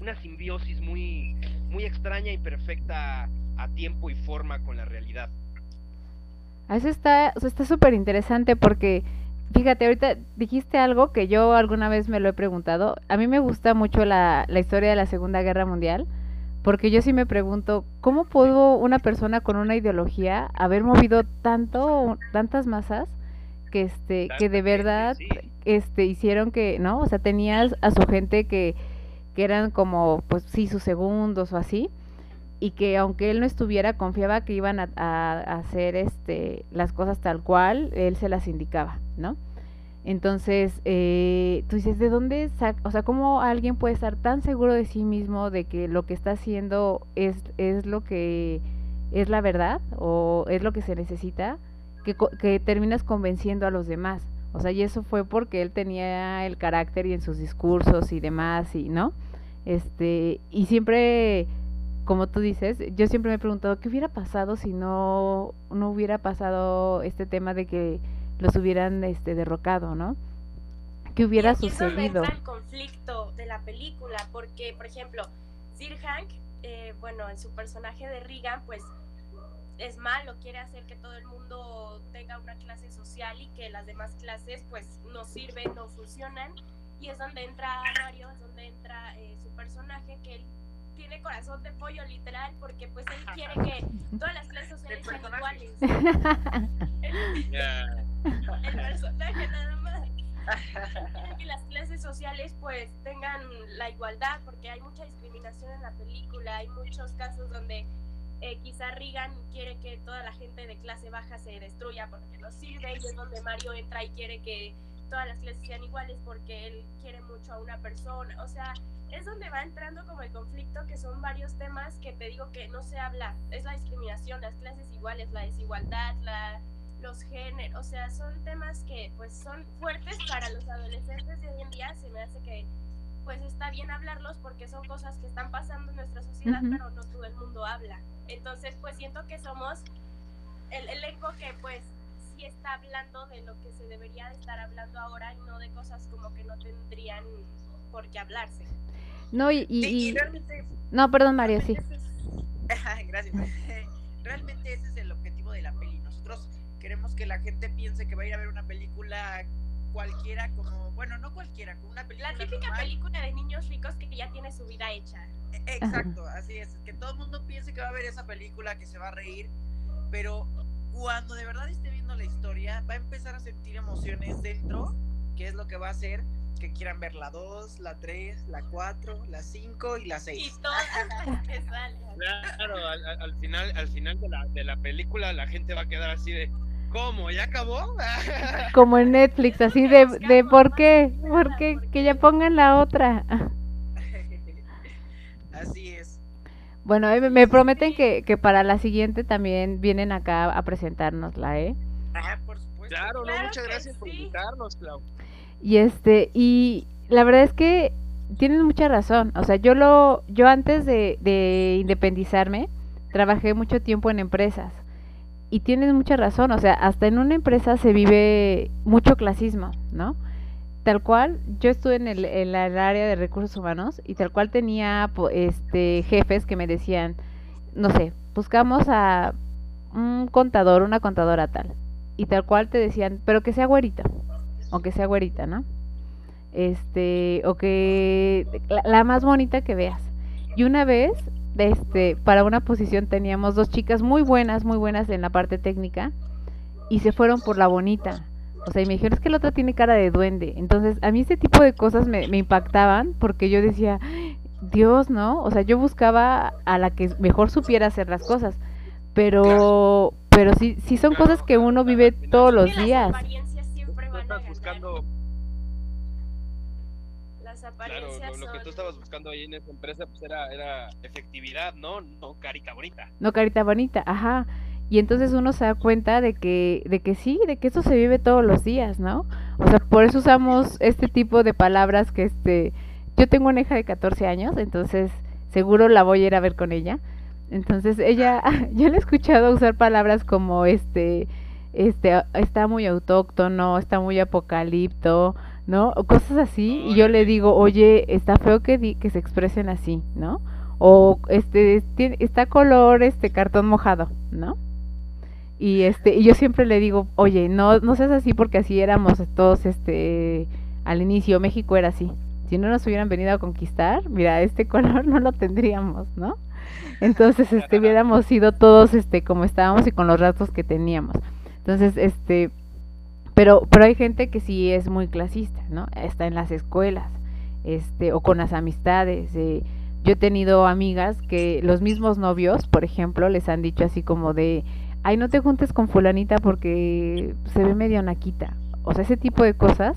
una simbiosis muy muy extraña y perfecta a tiempo y forma con la realidad.
Eso está sea, está súper interesante porque, fíjate, ahorita dijiste algo que yo alguna vez me lo he preguntado. A mí me gusta mucho la, la historia de la Segunda Guerra Mundial, porque yo sí me pregunto, ¿cómo pudo una persona con una ideología haber movido tanto, tantas masas que este, que de verdad este hicieron que, ¿no? O sea, tenías a su gente que, que eran como, pues sí, sus segundos o así, y que aunque él no estuviera, confiaba que iban a, hacer este, las cosas tal cual, él se las indicaba, ¿no? Entonces, eh, tú dices, ¿de dónde saca, o sea, cómo alguien puede estar tan seguro de sí mismo de que lo que está haciendo es, es lo que es la verdad o es lo que se necesita, que, que terminas convenciendo a los demás? O sea, y eso fue porque él tenía el carácter y en sus discursos y demás, y, ¿no? Este, y siempre, como tú dices, yo siempre me he preguntado, ¿qué hubiera pasado si no, no hubiera pasado este tema de que los hubieran este, derrocado, ¿no? ¿Qué hubiera
y aquí es donde
sucedido?
entra el conflicto de la película, porque, por ejemplo, Sir Hank, eh, bueno, en su personaje de Regan, pues es malo, quiere hacer que todo el mundo tenga una clase social y que las demás clases pues no sirven, no funcionan. Y es donde entra Mario, es donde entra eh, su personaje, que él tiene corazón de pollo literal, porque pues él quiere que todas las clases sociales sean iguales. El personaje nada más. Quiere que las clases sociales pues tengan la igualdad porque hay mucha discriminación en la película hay muchos casos donde eh, quizá Regan quiere que toda la gente de clase baja se destruya porque no sirve y es donde Mario entra y quiere que todas las clases sean iguales porque él quiere mucho a una persona o sea es donde va entrando como el conflicto que son varios temas que te digo que no se habla es la discriminación las clases iguales la desigualdad la los géneros, o sea, son temas que pues son fuertes para los adolescentes de hoy en día, se me hace que pues está bien hablarlos porque son cosas que están pasando en nuestra sociedad,
Ujú.
pero no todo el mundo habla. Entonces, pues siento que somos el elenco que pues sí está hablando de lo que se debería de estar hablando ahora y no de cosas como que no tendrían por qué hablarse.
No, y, y-
Sí, y realmente
no, perdón, María, sí.
Es- Gracias. Realmente ese es el objetivo de la peli. Nosotros queremos que la gente piense que va a ir a ver una película cualquiera como, bueno, no cualquiera, como una película
La típica
normal.
película de niños ricos que ya tiene su vida hecha.
E- Exacto, así es. Que todo el mundo piense que va a ver esa película, que se va a reír, pero cuando de verdad esté viendo la historia, va a empezar a sentir emociones dentro, que es lo que va a hacer que quieran ver la 2, la 3, la 4, la 5 y la
Y
6.
todas las que salen.
Claro, al final, al final de la, de la película la gente va a quedar así de ¿Cómo? ¿Ya acabó?
Como en Netflix, así de, de ¿por qué? ¿Por qué? Que ya pongan la otra.
Así es.
Bueno, eh, me prometen que, que para la siguiente también vienen acá a presentárnosla, ¿eh?
Ah, por supuesto.
Claro, no, muchas gracias por invitarnos, Clau.
Y este, y la verdad es que tienes mucha razón. O sea, yo lo, yo antes de, de independizarme, trabajé mucho tiempo en empresas. Y tienes mucha razón, o sea, hasta en una empresa se vive mucho clasismo, ¿no? Tal cual, yo estuve en el, en área de recursos humanos y tal cual tenía este jefes que me decían, no sé, buscamos a un contador, una contadora tal. Y tal cual te decían, pero que sea güerita, o que sea güerita, ¿no? Este, o que la, la más bonita que veas. Y una vez, este, para una posición teníamos dos chicas muy buenas, muy buenas en la parte técnica, y se fueron por la bonita. O sea, y me dijeron, es que la otra tiene cara de duende. Entonces, a mí este tipo de cosas me, me impactaban porque yo decía, Dios, ¿no? O sea, yo buscaba a la que mejor supiera hacer las cosas. Pero, pero sí, sí son cosas que uno vive todos los
Que las
días.
apariencias siempre
estás buscando,
Las
claro,
apariencias
lo, lo que tú estabas buscando ahí en esa empresa pues era, era efectividad, ¿no? No carita bonita.
No, carita bonita, ajá. Y entonces uno se da cuenta de que, de que sí, de que eso se vive todos los días, ¿no? O sea, por eso usamos este tipo de palabras que este, yo tengo una hija de 14 años, entonces seguro la voy a ir a ver con ella. Entonces ella, yo le he escuchado usar palabras como este, este, está muy autóctono, está muy apocalipto, ¿no? O cosas así, y yo le digo, oye, está feo que, di- que se expresen así, ¿no? O este, tiene- está color, este, cartón mojado, ¿no? Y este, y yo siempre le digo, oye, no, no seas así porque así éramos todos, este, al inicio, México era así. Si no nos hubieran venido a conquistar, mira, este color no lo tendríamos, ¿no? Entonces, este, hubiéramos sido todos, este, como estábamos y con los rasgos que teníamos. Entonces, este, pero, pero hay gente que sí es muy clasista, ¿no? Está en las escuelas, este, o con las amistades. eh, yo he tenido amigas que los mismos novios, por ejemplo, les han dicho así como de, ay, no te juntes con fulanita porque se ve medio naquita. O sea, ese tipo de cosas.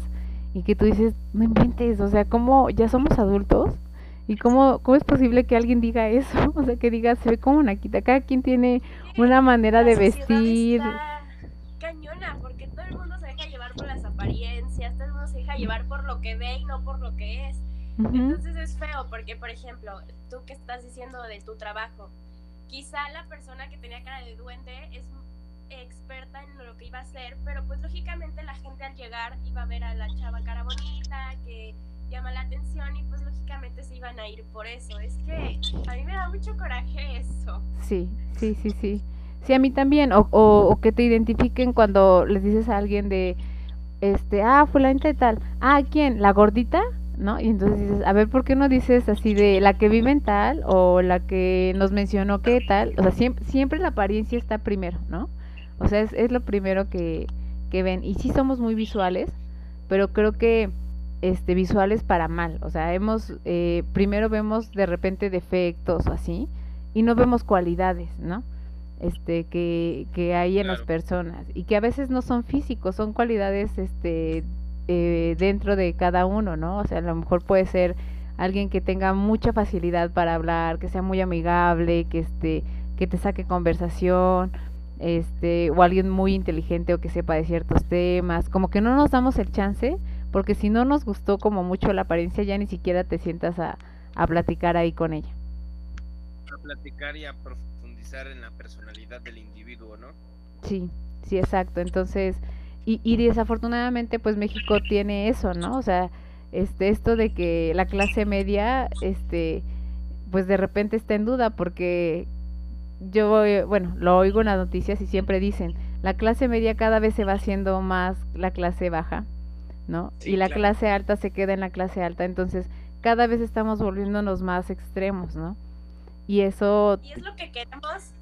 Y que tú dices, no inventes, o sea, ¿cómo ya somos adultos? ¿Y cómo, cómo es posible que alguien diga eso? O sea, que diga, se ve como naquita. Cada quien tiene una manera de vestir.
está cañona, porque todo el mundo se deja llevar por las apariencias, todo el mundo se deja llevar por lo que ve y no por lo que es. Entonces es feo, porque por ejemplo, tú que estás diciendo de tu trabajo, quizá la persona que tenía cara de duende es experta en lo que iba a hacer, pero pues lógicamente la gente al llegar iba a ver a la chava cara bonita, que llama la atención y pues lógicamente se iban a ir por eso. Es que a mí me da mucho coraje eso.
Sí, sí, sí, sí. Sí, a mí también. O, o, o que te identifiquen cuando les dices a alguien de, este, ah, fulanita de tal. Ah, ¿quién? ¿La gordita? ¿No? Y entonces dices, a ver, ¿por qué no dices así de la que vive en tal o la que nos mencionó que tal? O sea, siempre, siempre la apariencia está primero, ¿no? O sea, es, es lo primero que, que ven. Y sí somos muy visuales, pero creo que este visuales para mal. O sea, hemos, eh, primero vemos de repente defectos o así, y no vemos cualidades, ¿no? Este, que, que hay en las personas y que a veces no son físicos, son cualidades este, eh, dentro de cada uno, ¿no? O sea, a lo mejor puede ser alguien que tenga mucha facilidad para hablar, que sea muy amigable, que este, que te saque conversación, este, o alguien muy inteligente o que sepa de ciertos temas, como que no nos damos el chance, porque si no nos gustó como mucho la apariencia, ya ni siquiera te sientas a, a platicar ahí con ella.
A platicar y a profundizar en la personalidad del individuo, ¿no?
Sí, sí, exacto. Entonces, y, y desafortunadamente, pues México tiene eso, ¿no? O sea, este, esto de que la clase media, este, pues de repente está en duda porque yo, eh, bueno, lo oigo en las noticias y siempre dicen, la clase media cada vez se va haciendo más la clase baja, ¿no?
Sí,
y la
claro.
clase alta se queda en la clase alta, entonces cada vez estamos volviéndonos más extremos, ¿no? Y eso,
Y es lo que queremos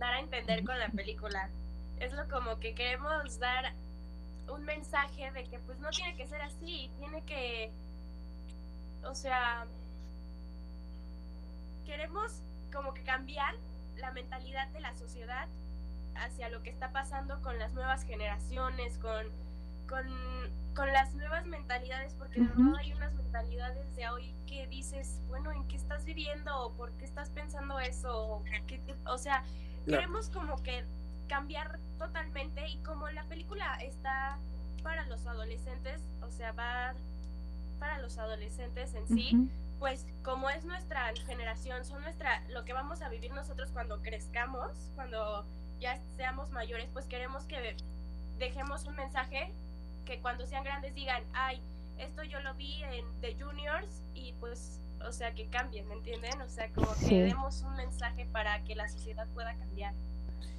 dar a entender con la película. Es lo como que queremos dar un mensaje de que pues no tiene que ser así, tiene que, o sea, queremos como que cambiar la mentalidad de la sociedad hacia lo que está pasando con las nuevas generaciones, con, con con las nuevas mentalidades, porque de verdad hay unas mentalidades de hoy que dices, bueno, ¿en qué estás viviendo? ¿O ¿Por qué estás pensando eso? ¿O, sea, queremos como que cambiar totalmente y como la película está para los adolescentes, o sea, va para los adolescentes en sí, pues como es nuestra generación, son nuestra lo que vamos a vivir nosotros cuando crezcamos, cuando ya seamos mayores, pues queremos que dejemos un mensaje que cuando sean grandes digan, ay, esto yo lo vi en The Juniors y pues, o sea, que cambien, ¿me entienden? O sea, como que demos un mensaje para que la sociedad pueda cambiar.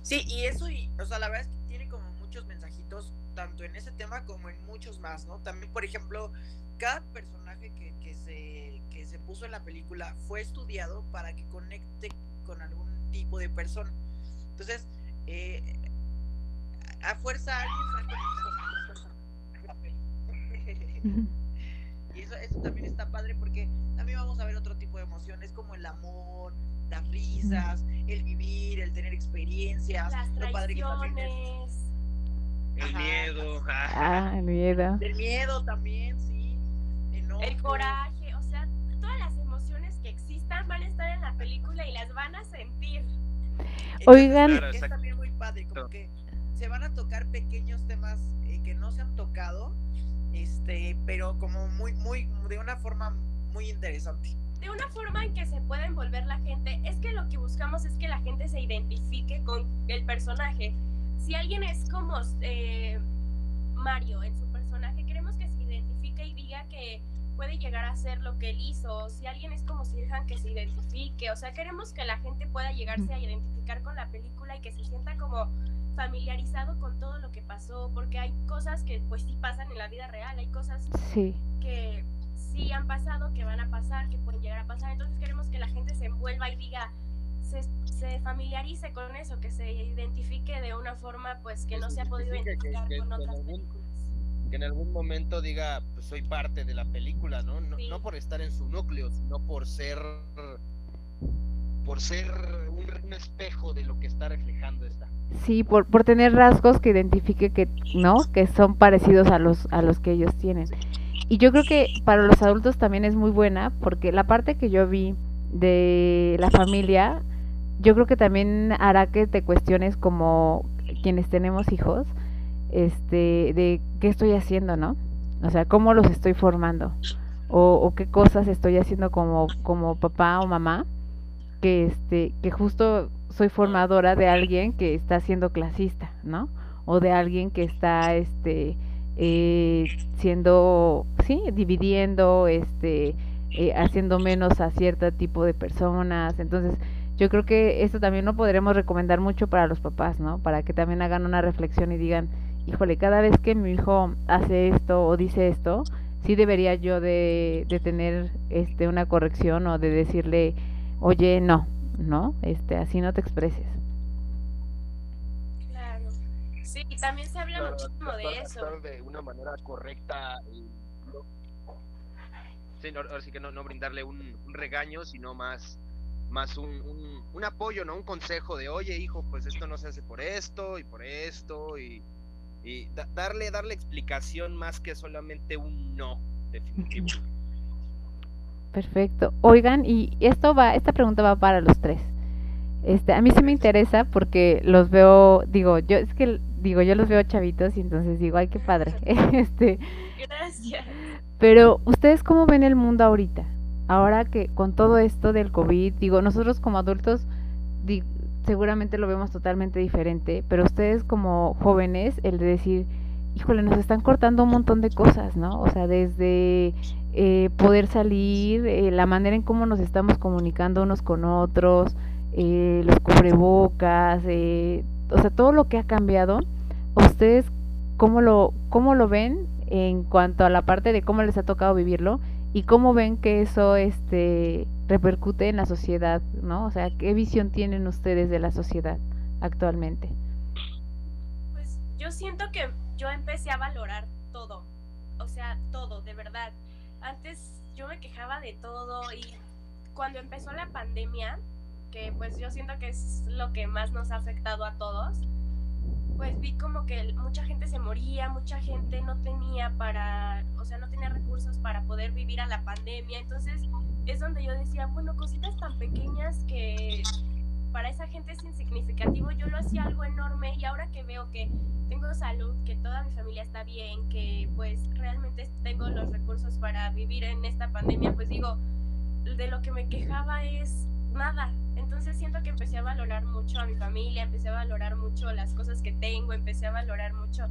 Sí, y eso, y, o sea, la verdad es que tiene como muchos mensajitos, tanto en ese tema como en muchos más, ¿no? También, por ejemplo, cada personaje que, que, se, que se puso en la película fue estudiado para que conecte con algún tipo de persona. Entonces, eh, a fuerza alguien y eso, eso también está padre porque también vamos a ver otro tipo de emociones como el amor, las risas, el vivir, el tener experiencias,
las lo padre que también
El miedo.
Ah, el miedo.
El miedo también, sí.
El coraje, o sea, todas las emociones que existan van a estar en la película y las van a sentir.
Oigan.
es también muy padre, como que se van a tocar pequeños temas eh, que no se han tocado, este, pero como muy, muy, de una forma muy interesante.
De una forma en que se puede envolver la gente, es que lo que buscamos es que la gente se identifique con el personaje. Si alguien es como eh, Mario en su personaje, queremos que se identifique y diga que puede llegar a ser lo que él hizo. Si alguien es como Sirhan, que se identifique. O sea, queremos que la gente pueda llegarse a identificar con la película y que se sienta como familiarizado con todo lo que pasó, porque hay cosas que pues sí pasan en la vida real, hay cosas que sí han pasado, que van a pasar, que pueden llegar a pasar, entonces queremos que la gente se envuelva y diga, se, se familiarice con eso, que se identifique de una forma pues que no se ha podido identificar con otras películas.
Que en algún momento diga, pues soy parte de la película, ¿no? No, no por estar en su núcleo, sino por ser por ser un, espejo de lo que está reflejando esta.
Sí, por, por tener rasgos que identifique que, ¿no? Que son parecidos a los, a los que ellos tienen. Y yo creo que para los adultos también es muy buena porque la parte que yo vi de la familia, yo creo que también hará que te cuestiones como quienes tenemos hijos, este, de qué estoy haciendo, ¿no? O sea, cómo los estoy formando o, o qué cosas estoy haciendo como, como papá o mamá que este que justo soy formadora de alguien que está siendo clasista, ¿no? O de alguien que está este eh, siendo sí dividiendo este eh, haciendo menos a cierto tipo de personas entonces yo creo que esto también lo podremos recomendar mucho para los papás no para que también hagan una reflexión y digan híjole cada vez que mi hijo hace esto o dice esto sí debería yo de, de tener este una corrección o de decirle oye, no, ¿no? Este, así no te expreses.
Claro. Sí, también se habla muchísimo de eso.
De una manera correcta. Sí, ahora sí que no, no brindarle un, regaño, sino más más un, un, apoyo, ¿no? Un consejo de, oye, hijo, pues esto no se hace por esto y por esto y, y darle, darle explicación más que solamente un no definitivo.
Perfecto. Oigan, y esto va, esta pregunta va para los tres. Este, a mí sí me interesa porque los veo, digo, yo es que digo, yo los veo chavitos y entonces digo, ay, qué padre. este,
Gracias.
Pero ustedes cómo ven el mundo ahorita? Ahora que con todo esto del COVID, digo, nosotros como adultos seguramente lo vemos totalmente diferente, pero ustedes como jóvenes, el de decir, híjole, nos están cortando un montón de cosas, ¿no? O sea, desde eh, poder salir, eh, la manera en cómo nos estamos comunicando unos con otros, eh, los cubrebocas, o sea, todo lo que ha cambiado. ¿Ustedes cómo lo, cómo lo ven en cuanto a la parte de cómo les ha tocado vivirlo y cómo ven que eso este, repercute en la sociedad, ¿no? O sea, ¿qué visión tienen ustedes de la sociedad actualmente?
Pues yo siento que yo empecé a valorar todo, o sea, todo, de verdad. Antes yo me quejaba de todo y cuando empezó la pandemia, que pues yo siento que es lo que más nos ha afectado a todos, pues vi como que mucha gente se moría, mucha gente no tenía para, o sea, no tenía recursos para poder vivir a la pandemia. Entonces es donde yo decía, bueno, cositas tan pequeñas que para esa gente es insignificativo, yo lo hacía algo enorme y ahora que veo que tengo salud, que toda mi familia está bien, que pues realmente tengo los recursos para vivir en esta pandemia, pues digo, de lo que me quejaba es nada. Entonces siento que empecé a valorar mucho a mi familia, empecé a valorar mucho las cosas que tengo, empecé a valorar mucho,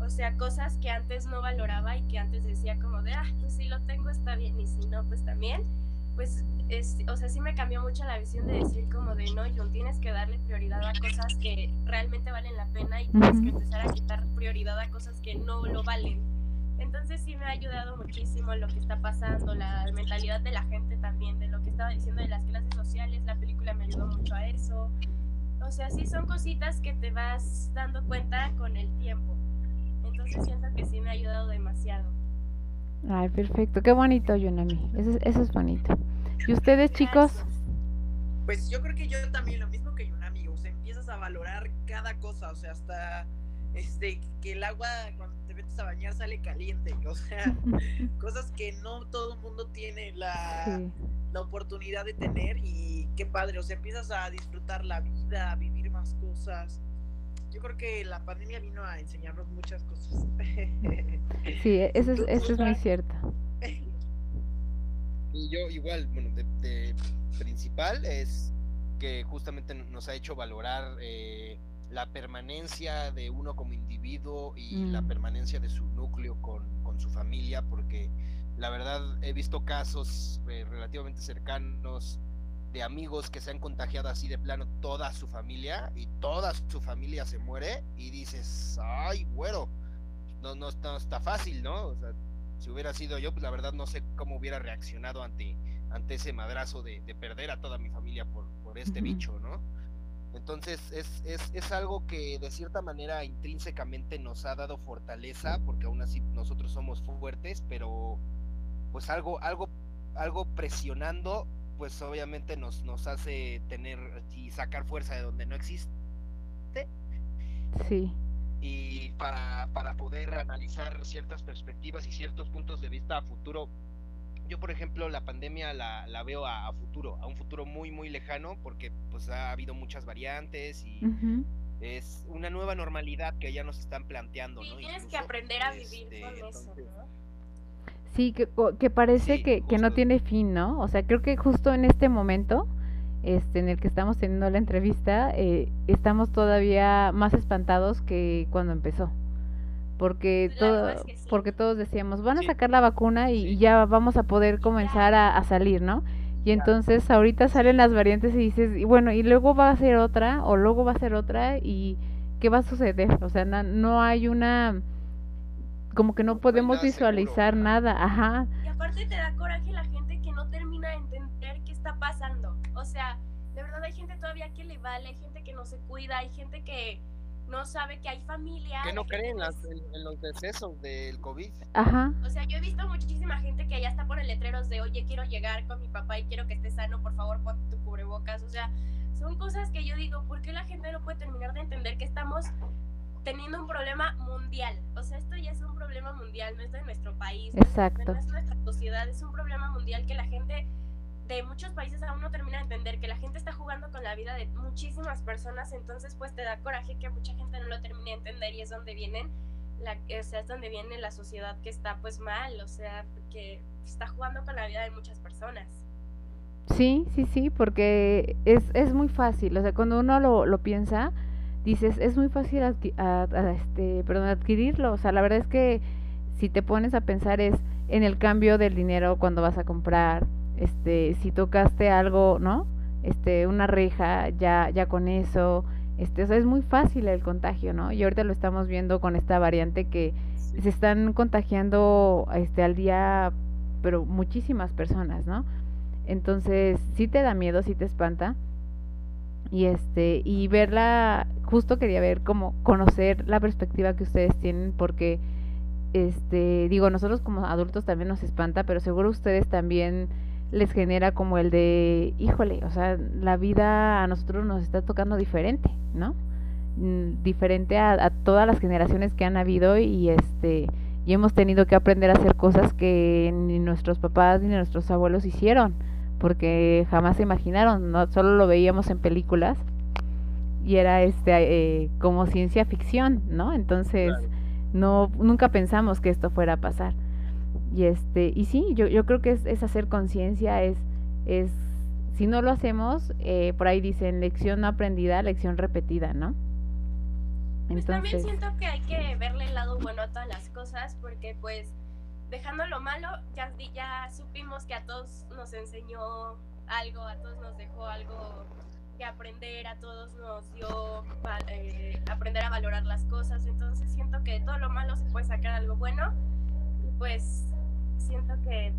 o sea, cosas que antes no valoraba y que antes decía como de, ah, pues si lo tengo está bien y si no, pues también pues, es, o sea, sí me cambió mucho la visión de decir como de, no, John, tienes que darle prioridad a cosas que realmente valen la pena y tienes que empezar a quitar prioridad a cosas que no lo valen. Entonces sí me ha ayudado muchísimo lo que está pasando, la mentalidad de la gente también, de lo que estaba diciendo de las clases sociales, la película me ayudó mucho a eso. O sea, sí son cositas que te vas dando cuenta con el tiempo. Entonces siento que sí me ha ayudado demasiado.
Ay, perfecto. Qué bonito, Yunami. Eso, eso es bonito. ¿Y ustedes, chicos?
Pues yo creo que yo también lo mismo que Yunami. O sea, empiezas a valorar cada cosa. O sea, hasta este que el agua cuando te metes a bañar sale caliente. O sea, cosas que no todo el mundo tiene la, la oportunidad de tener. Y qué padre. O sea, empiezas a disfrutar la vida, a vivir más cosas yo creo que la pandemia vino a enseñarnos muchas cosas.
Sí, eso es, eso es muy cierto.
Y yo igual, bueno, de, principal es que justamente nos ha hecho valorar eh, la permanencia de uno como individuo y la mm. permanencia de su núcleo con, con, su familia, porque la verdad he visto casos eh, relativamente cercanos de amigos que se han contagiado así de plano toda su familia y toda su familia se muere y dices, ay, bueno, no, no, está fácil, ¿no? O sea, si hubiera sido yo, pues la verdad no sé cómo hubiera reaccionado ante, ante ese madrazo de, perder a toda mi familia por, por este bicho, ¿no? Entonces es, es, es, algo que de cierta manera intrínsecamente nos ha dado fortaleza, porque aún así nosotros somos fuertes, pero pues algo, algo, algo presionando pues obviamente nos, nos hace tener y sacar fuerza de donde no existe.
Sí.
Y para, para poder analizar ciertas perspectivas y ciertos puntos de vista a futuro, yo por ejemplo la pandemia la, la veo a, futuro, a un futuro muy muy lejano, porque pues ha habido muchas variantes y es una nueva normalidad que ya nos están planteando.
¿no? tienes que aprender a vivir este, con eso.
Sí, que, que parece que, que, no tiene fin, ¿no? O sea, creo que justo en este momento este, en el que estamos teniendo la entrevista, eh, estamos todavía más espantados que cuando empezó. Porque, todo, porque todos decíamos, van a sacar la vacuna y, ya vamos a poder comenzar a, salir, ¿no? Y entonces ahorita salen las variantes y dices, y bueno, y luego va a ser otra, o luego va a ser otra, y ¿qué va a suceder? O sea, no hay una como que no podemos visualizar nada, ajá.
Y aparte te da coraje la gente que no termina de entender qué está pasando. O sea, de verdad hay gente todavía que le vale, hay gente que no se cuida, hay gente que no sabe que hay familia.
Que no creen en, los decesos del COVID.
Ajá.
O sea, yo he visto muchísima gente que ya está pone letreros de, oye, quiero llegar con mi papá y quiero que esté sano, por favor, ponte tu cubrebocas. O sea, son cosas que yo digo, ¿por qué la gente no puede terminar de entender que estamos teniendo un problema mundial. O sea, esto ya es un problema mundial, no es de nuestro país,
Exacto.
no es de nuestra sociedad, es un problema mundial que la gente de muchos países aún no termina de entender, que la gente está jugando con la vida de muchísimas personas, entonces pues te da coraje que mucha gente no lo termine de entender y es donde vienen la, o sea, es donde viene la sociedad que está pues mal, o sea, que está jugando con la vida de muchas personas.
Sí, sí, sí, porque es, es muy fácil, o sea, cuando uno lo, lo piensa, dices, es muy fácil este, perdón, adquirirlo. O sea, la verdad es que si te pones a pensar es en el cambio del dinero cuando vas a comprar, este, si tocaste algo, ¿no? Este, una reja, ya, ya con eso, este, o sea, es muy fácil el contagio, ¿no? Y ahorita lo estamos viendo con esta variante que se están contagiando este al día, pero muchísimas personas, ¿no? Entonces, sí te da miedo, sí te espanta y este y verla justo quería ver como conocer la perspectiva que ustedes tienen porque este digo nosotros como adultos también nos espanta pero seguro ustedes también les genera como el de híjole o sea la vida a nosotros nos está tocando diferente no mm, diferente a, todas las generaciones que han habido y este y hemos tenido que aprender a hacer cosas que ni nuestros papás ni nuestros abuelos hicieron porque jamás se imaginaron no solo lo veíamos en películas y era este eh, como ciencia ficción no entonces no nunca pensamos que esto fuera a pasar. Y este y sí yo, yo creo que es, es hacer conciencia es es si no lo hacemos, eh, por ahí dicen lección no aprendida, lección repetida, ¿no?
Pues también siento que hay que verle el lado bueno a todas las cosas, porque pues dejando lo malo, ya, ya supimos que a todos nos enseñó algo, a todos nos dejó algo que aprender, a todos nos dio eh, aprender a valorar las cosas, entonces siento que de todo lo malo se puede sacar algo bueno. Y pues siento que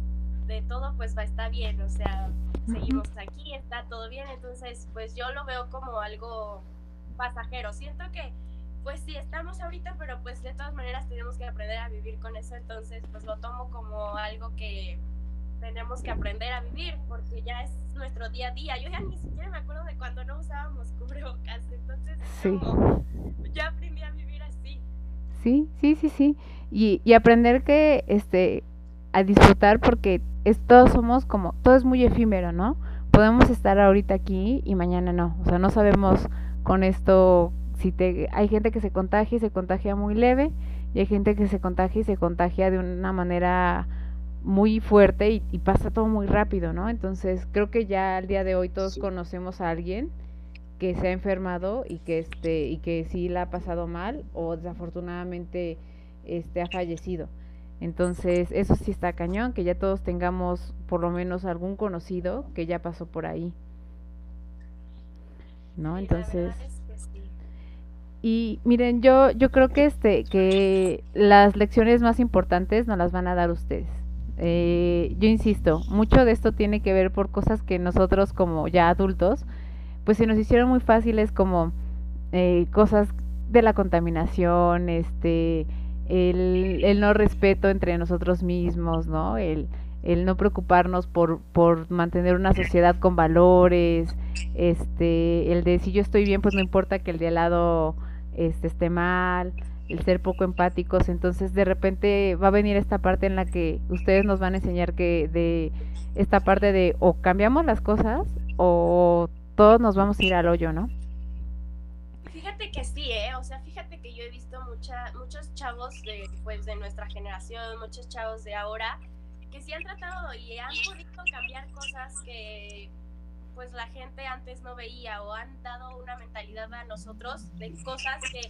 de todo pues va a estar bien, o sea, seguimos aquí, está todo bien, entonces pues yo lo veo como algo pasajero. Siento que pues sí estamos ahorita, pero pues de todas maneras tenemos que aprender a vivir con eso, entonces pues lo tomo como algo que tenemos que aprender a vivir porque ya es nuestro día a día. Yo ya ni siquiera me acuerdo de cuando no usábamos cubrebocas, entonces como, ya aprendí a vivir así.
Sí, sí, sí, sí. Y, y aprender que este a disfrutar porque es, todos somos como, todo es muy efímero, ¿no? Podemos estar ahorita aquí y mañana no. O sea, no sabemos con esto si te hay gente que se contagia y se contagia muy leve y hay gente que se contagia y se contagia de una manera muy fuerte y, y pasa todo muy rápido, ¿no? Entonces creo que ya al día de hoy todos conocemos a alguien que se ha enfermado y que este y que sí la ha pasado mal o desafortunadamente este ha fallecido. Entonces, eso sí está cañón, que ya todos tengamos por lo menos algún conocido que ya pasó por ahí. ¿No? Entonces y miren, yo yo creo que este que las lecciones más importantes nos las van a dar ustedes. Eh, yo insisto, mucho de esto tiene que ver por cosas que nosotros como ya adultos, pues se nos hicieron muy fáciles como eh, cosas de la contaminación, este, el, el no respeto entre nosotros mismos, ¿no? El, el no preocuparnos por, por mantener una sociedad con valores, este, el de si yo estoy bien, pues no importa que el de al lado este, esté mal, el ser poco empáticos, entonces de repente va a venir esta parte en la que ustedes nos van a enseñar que de esta parte de o cambiamos las cosas o todos nos vamos a ir al hoyo, ¿no?
Fíjate que sí, ¿eh? O sea, fíjate que yo he visto mucha, muchos chavos de, pues, de nuestra generación, muchos chavos de ahora, que sí han tratado y han podido cambiar cosas que pues la gente antes no veía o han dado una mentalidad a nosotros de cosas que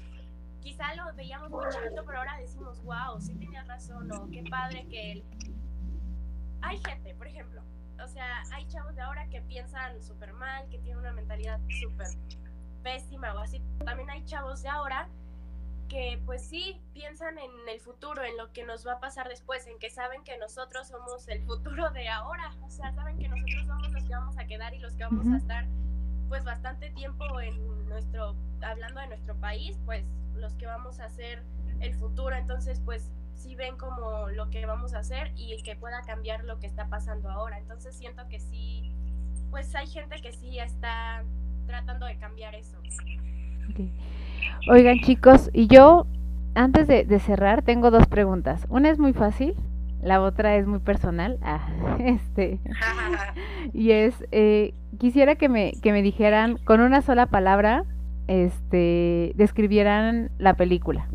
quizá lo veíamos muy chiquito, pero ahora decimos, wow, sí tenía razón o qué padre que él... Hay gente, por ejemplo, o sea, hay chavos de ahora que piensan súper mal, que tienen una mentalidad súper pésima o así. También hay chavos de ahora que pues sí piensan en el futuro, en lo que nos va a pasar después, en que saben que nosotros somos el futuro de ahora, o sea, saben que nosotros somos los que vamos a quedar y los que vamos a estar pues bastante tiempo en nuestro, hablando de nuestro país, pues los que vamos a hacer el futuro, entonces pues sí ven como lo que vamos a hacer y que pueda cambiar lo que está pasando ahora, entonces siento que sí, pues hay gente que sí está tratando de cambiar eso.
Oigan chicos, y yo antes de, cerrar tengo dos preguntas. Una es muy fácil, la otra es muy personal. Ah, este, y es, eh, quisiera que me, que me dijeran con una sola palabra, este, describieran la película.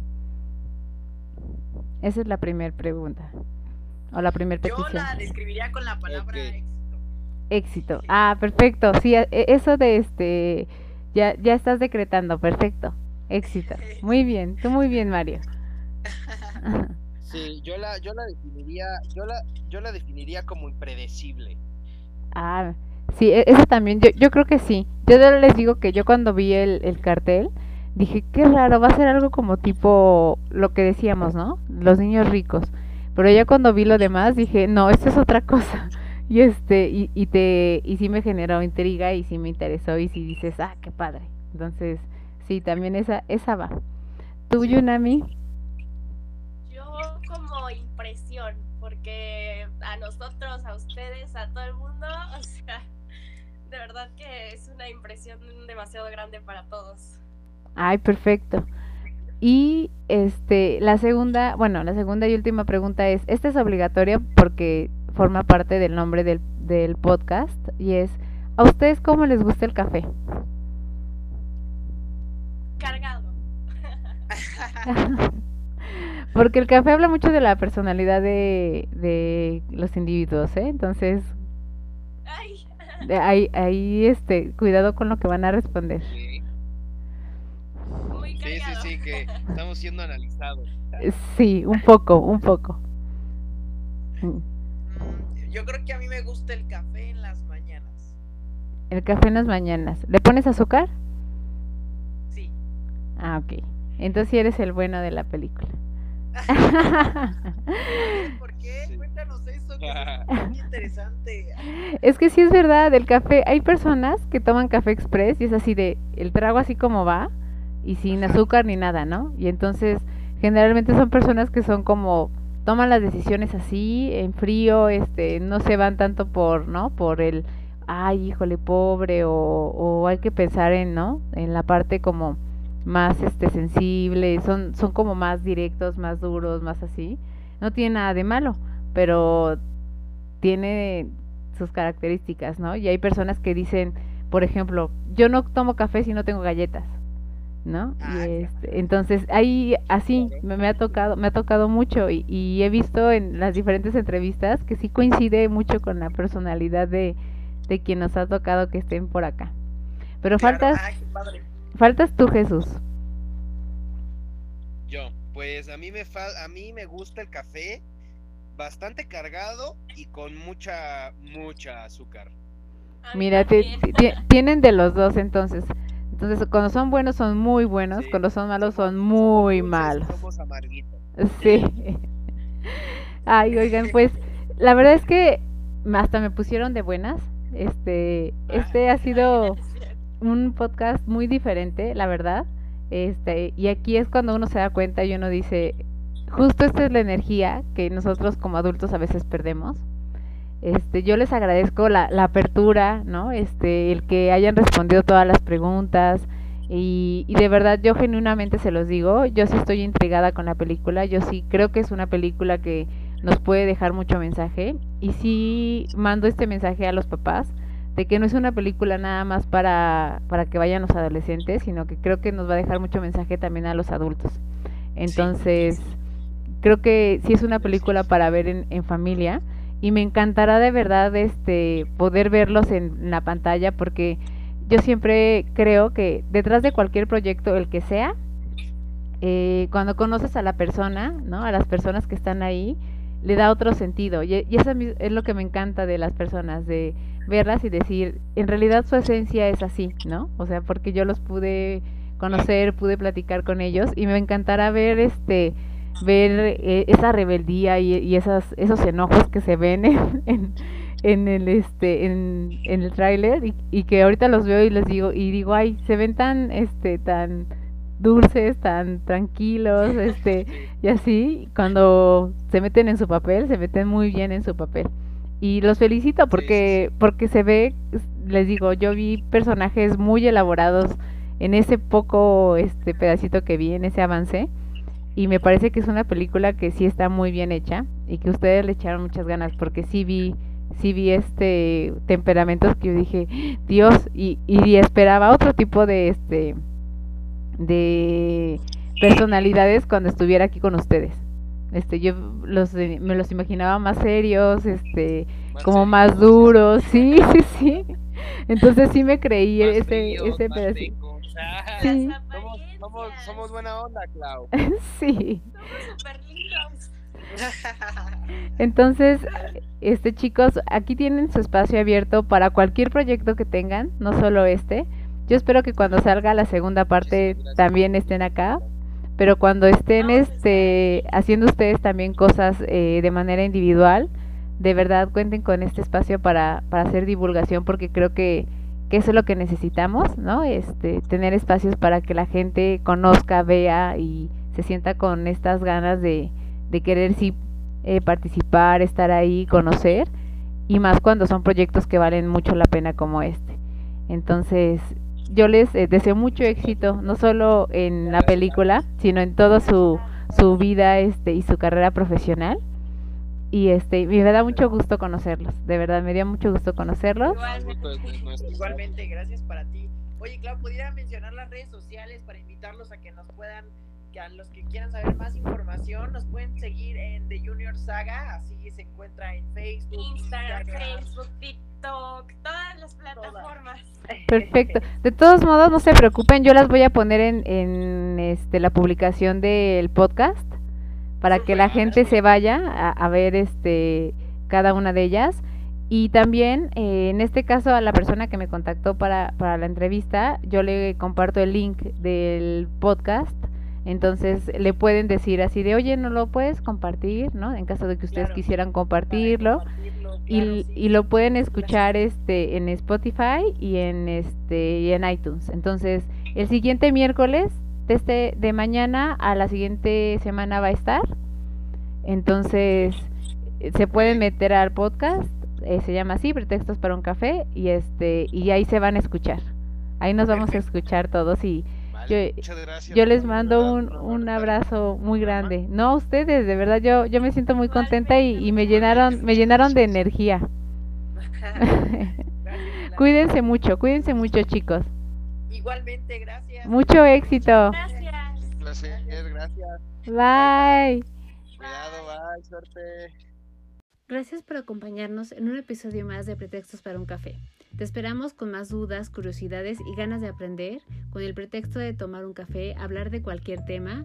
Esa es la primera pregunta. O la primera petición. Yo
la describiría con la palabra
éxito. Ah, perfecto. Sí, e, eso de este, ya, ya estás decretando, perfecto. Éxito. Muy bien, tú muy bien, Mario.
Sí, yo la, yo la definiría, yo la, yo la definiría como impredecible.
Ah, sí, e, eso también, yo, yo creo que sí. Yo les digo que yo cuando vi el, el cartel, dije, qué raro, va a ser algo como tipo lo que decíamos, ¿no? Los niños ricos. Pero ya cuando vi lo demás, dije, no, esto es otra cosa. Y este, y, y te, y sí me generó intriga y sí me interesó y sí dices, ah, qué padre. Entonces, sí, también esa, esa va. ¿Tú, Yunami?
Yo como impresión, porque a nosotros, a ustedes, a todo el mundo, o sea, de verdad que es una impresión demasiado grande para todos.
Ay, perfecto. Y este, la segunda, bueno, la segunda y última pregunta es, esta es obligatoria porque forma parte del nombre del, del podcast y es, ¿a ustedes cómo les gusta el café?
Cargado.
Porque el café habla mucho de la personalidad de, de los individuos, ¿eh? Entonces,
Ay,
de ahí, ahí, este, cuidado con lo que van a responder.
Sí,
muy
sí, sí, sí, que estamos siendo analizados.
Sí, un poco, un poco.
Yo creo que a mí me gusta el café en las mañanas.
El café en las mañanas. ¿Le pones azúcar?
Sí.
Ah, ok. Entonces sí eres el bueno de la película.
¿Por qué?
Sí.
Cuéntanos eso, que es muy interesante.
Es que sí es verdad, el café, hay personas que toman café express y es así de, el trago así como va y sin azúcar ni nada, ¿no? Y entonces generalmente son personas que son como, toman las decisiones así, en frío, este, no se van tanto por, ¿no? Por el, ay, híjole, pobre, o, o hay que pensar en, ¿no? En la parte como más, este, sensible, son, son como más directos, más duros, más así. No tiene nada de malo, pero tiene sus características, ¿no? Y hay personas que dicen, por ejemplo, yo no tomo café si no tengo galletas, ¿no?
Ah,
y
qué
este, entonces ahí así me, me ha tocado, me ha tocado mucho y, y he visto en las diferentes entrevistas que sí coincide mucho con la personalidad de, de quien nos ha tocado que estén por acá. Pero
Claro,
faltas,
ay,
faltas tú, Jesús.
Yo, pues a mí me fal- a mí me gusta el café bastante cargado y con mucha mucha azúcar.
Mira, tienen de los dos entonces. Entonces, cuando son buenos son muy buenos,
Sí,
cuando son malos son muy malos.
Somos amarguitos.
Sí. Ay, oigan, pues la verdad es que hasta me pusieron de buenas. Este, este ha sido un podcast muy diferente, la verdad. Este, y aquí es cuando uno se da cuenta y uno dice, justo esta es la energía que nosotros como adultos a veces perdemos. Este, yo les agradezco la, la apertura, ¿no? Este, el que hayan respondido todas las preguntas. Y, y de verdad, yo genuinamente se los digo, yo sí estoy intrigada con la película, yo sí creo que es una película que nos puede dejar mucho mensaje. Y sí mando este mensaje a los papás de que no es una película nada más para, para que vayan los adolescentes, sino que creo que nos va a dejar mucho mensaje también a los adultos. Entonces, creo que sí es una película para ver en, en familia y me encantará de verdad este poder verlos en la pantalla porque yo siempre creo que detrás de cualquier proyecto, el que sea, eh, cuando conoces a la persona, ¿no? A las personas que están ahí, le da otro sentido. Y, y eso es lo que me encanta de las personas, de verlas y decir, en realidad su esencia es así, ¿no? O sea, porque yo los pude conocer, pude platicar con ellos y me encantará ver este ver eh, esa rebeldía y, y esas esos enojos que se ven en, en, en el este en, en el tráiler y, y que ahorita los veo y les digo y digo ay se ven tan este tan dulces tan tranquilos este y así cuando se meten en su papel se meten muy bien en su papel y los felicito porque porque se ve les digo yo vi personajes muy elaborados en ese poco este pedacito que vi en ese avance y me parece que es una película que sí está muy bien hecha y que ustedes le echaron muchas ganas porque sí vi sí vi este temperamentos que yo dije Dios y, y esperaba otro tipo de este de personalidades cuando estuviera aquí con ustedes. Este yo los eh, me los imaginaba más serios este
Más
como más duros sí sí sí. Entonces sí me creí
más
ese
fríos,
ese
más
pedacito. Sí.
Somos, buena onda, Clau.
sí
Somos súper lindos.
Entonces, este chicos, aquí tienen su espacio abierto para cualquier proyecto que tengan, no solo este. Yo espero que cuando salga la segunda parte también estén acá, pero cuando estén este haciendo ustedes también cosas eh, de manera individual, de verdad cuenten con este espacio para, para hacer divulgación porque creo que, que eso es lo que necesitamos, ¿no? Este, tener espacios para que la gente conozca, vea y se sienta con estas ganas de, de querer sí eh, participar, estar ahí, conocer, y más cuando son proyectos que valen mucho la pena como este. Entonces, yo les eh, deseo mucho éxito, no solo en la película, sino en toda su, su vida este, y su carrera profesional. Y este, me da mucho gusto conocerlos, de verdad, me dio mucho gusto conocerlos.
Igualmente, gracias para ti. Oye, Clau, ¿pudiera mencionar las redes sociales para invitarlos a que nos puedan, que a los que quieran saber más información, nos pueden seguir en The Junior Saga, así se encuentra en Facebook,
Instagram, Facebook, TikTok, todas las plataformas.
Perfecto. De todos modos, no se preocupen, yo las voy a poner en, en este, la publicación del podcast para que la gente se vaya a, ver este cada una de ellas. Y también, eh, en este caso, a la persona que me contactó para, para la entrevista, yo le comparto el link del podcast. Entonces le pueden decir así de, oye, no lo puedes compartir, ¿no? En caso de que ustedes quisieran compartirlo. y, y, lo pueden escuchar este en Spotify y en este y en iTunes. Entonces, el siguiente miércoles este de mañana a la siguiente semana va a estar. Entonces, se pueden meter al podcast, eh, se llama así, Pretextos para un café, y este, y ahí se van a escuchar. Ahí nos vamos a escuchar todos y yo, yo, les mando un, un abrazo muy grande. No a ustedes, de verdad yo, yo me siento muy contenta y, y me llenaron, me llenaron de energía. cuídense mucho, cuídense mucho chicos.
Igualmente, gracias.
Mucho éxito.
Gracias.
Un placer, gracias.
Bye.
Cuidado, bye, suerte.
Gracias por acompañarnos en un episodio más de Pretextos para un café. Te esperamos con más dudas, curiosidades y ganas de aprender, con el pretexto de tomar un café, hablar de cualquier tema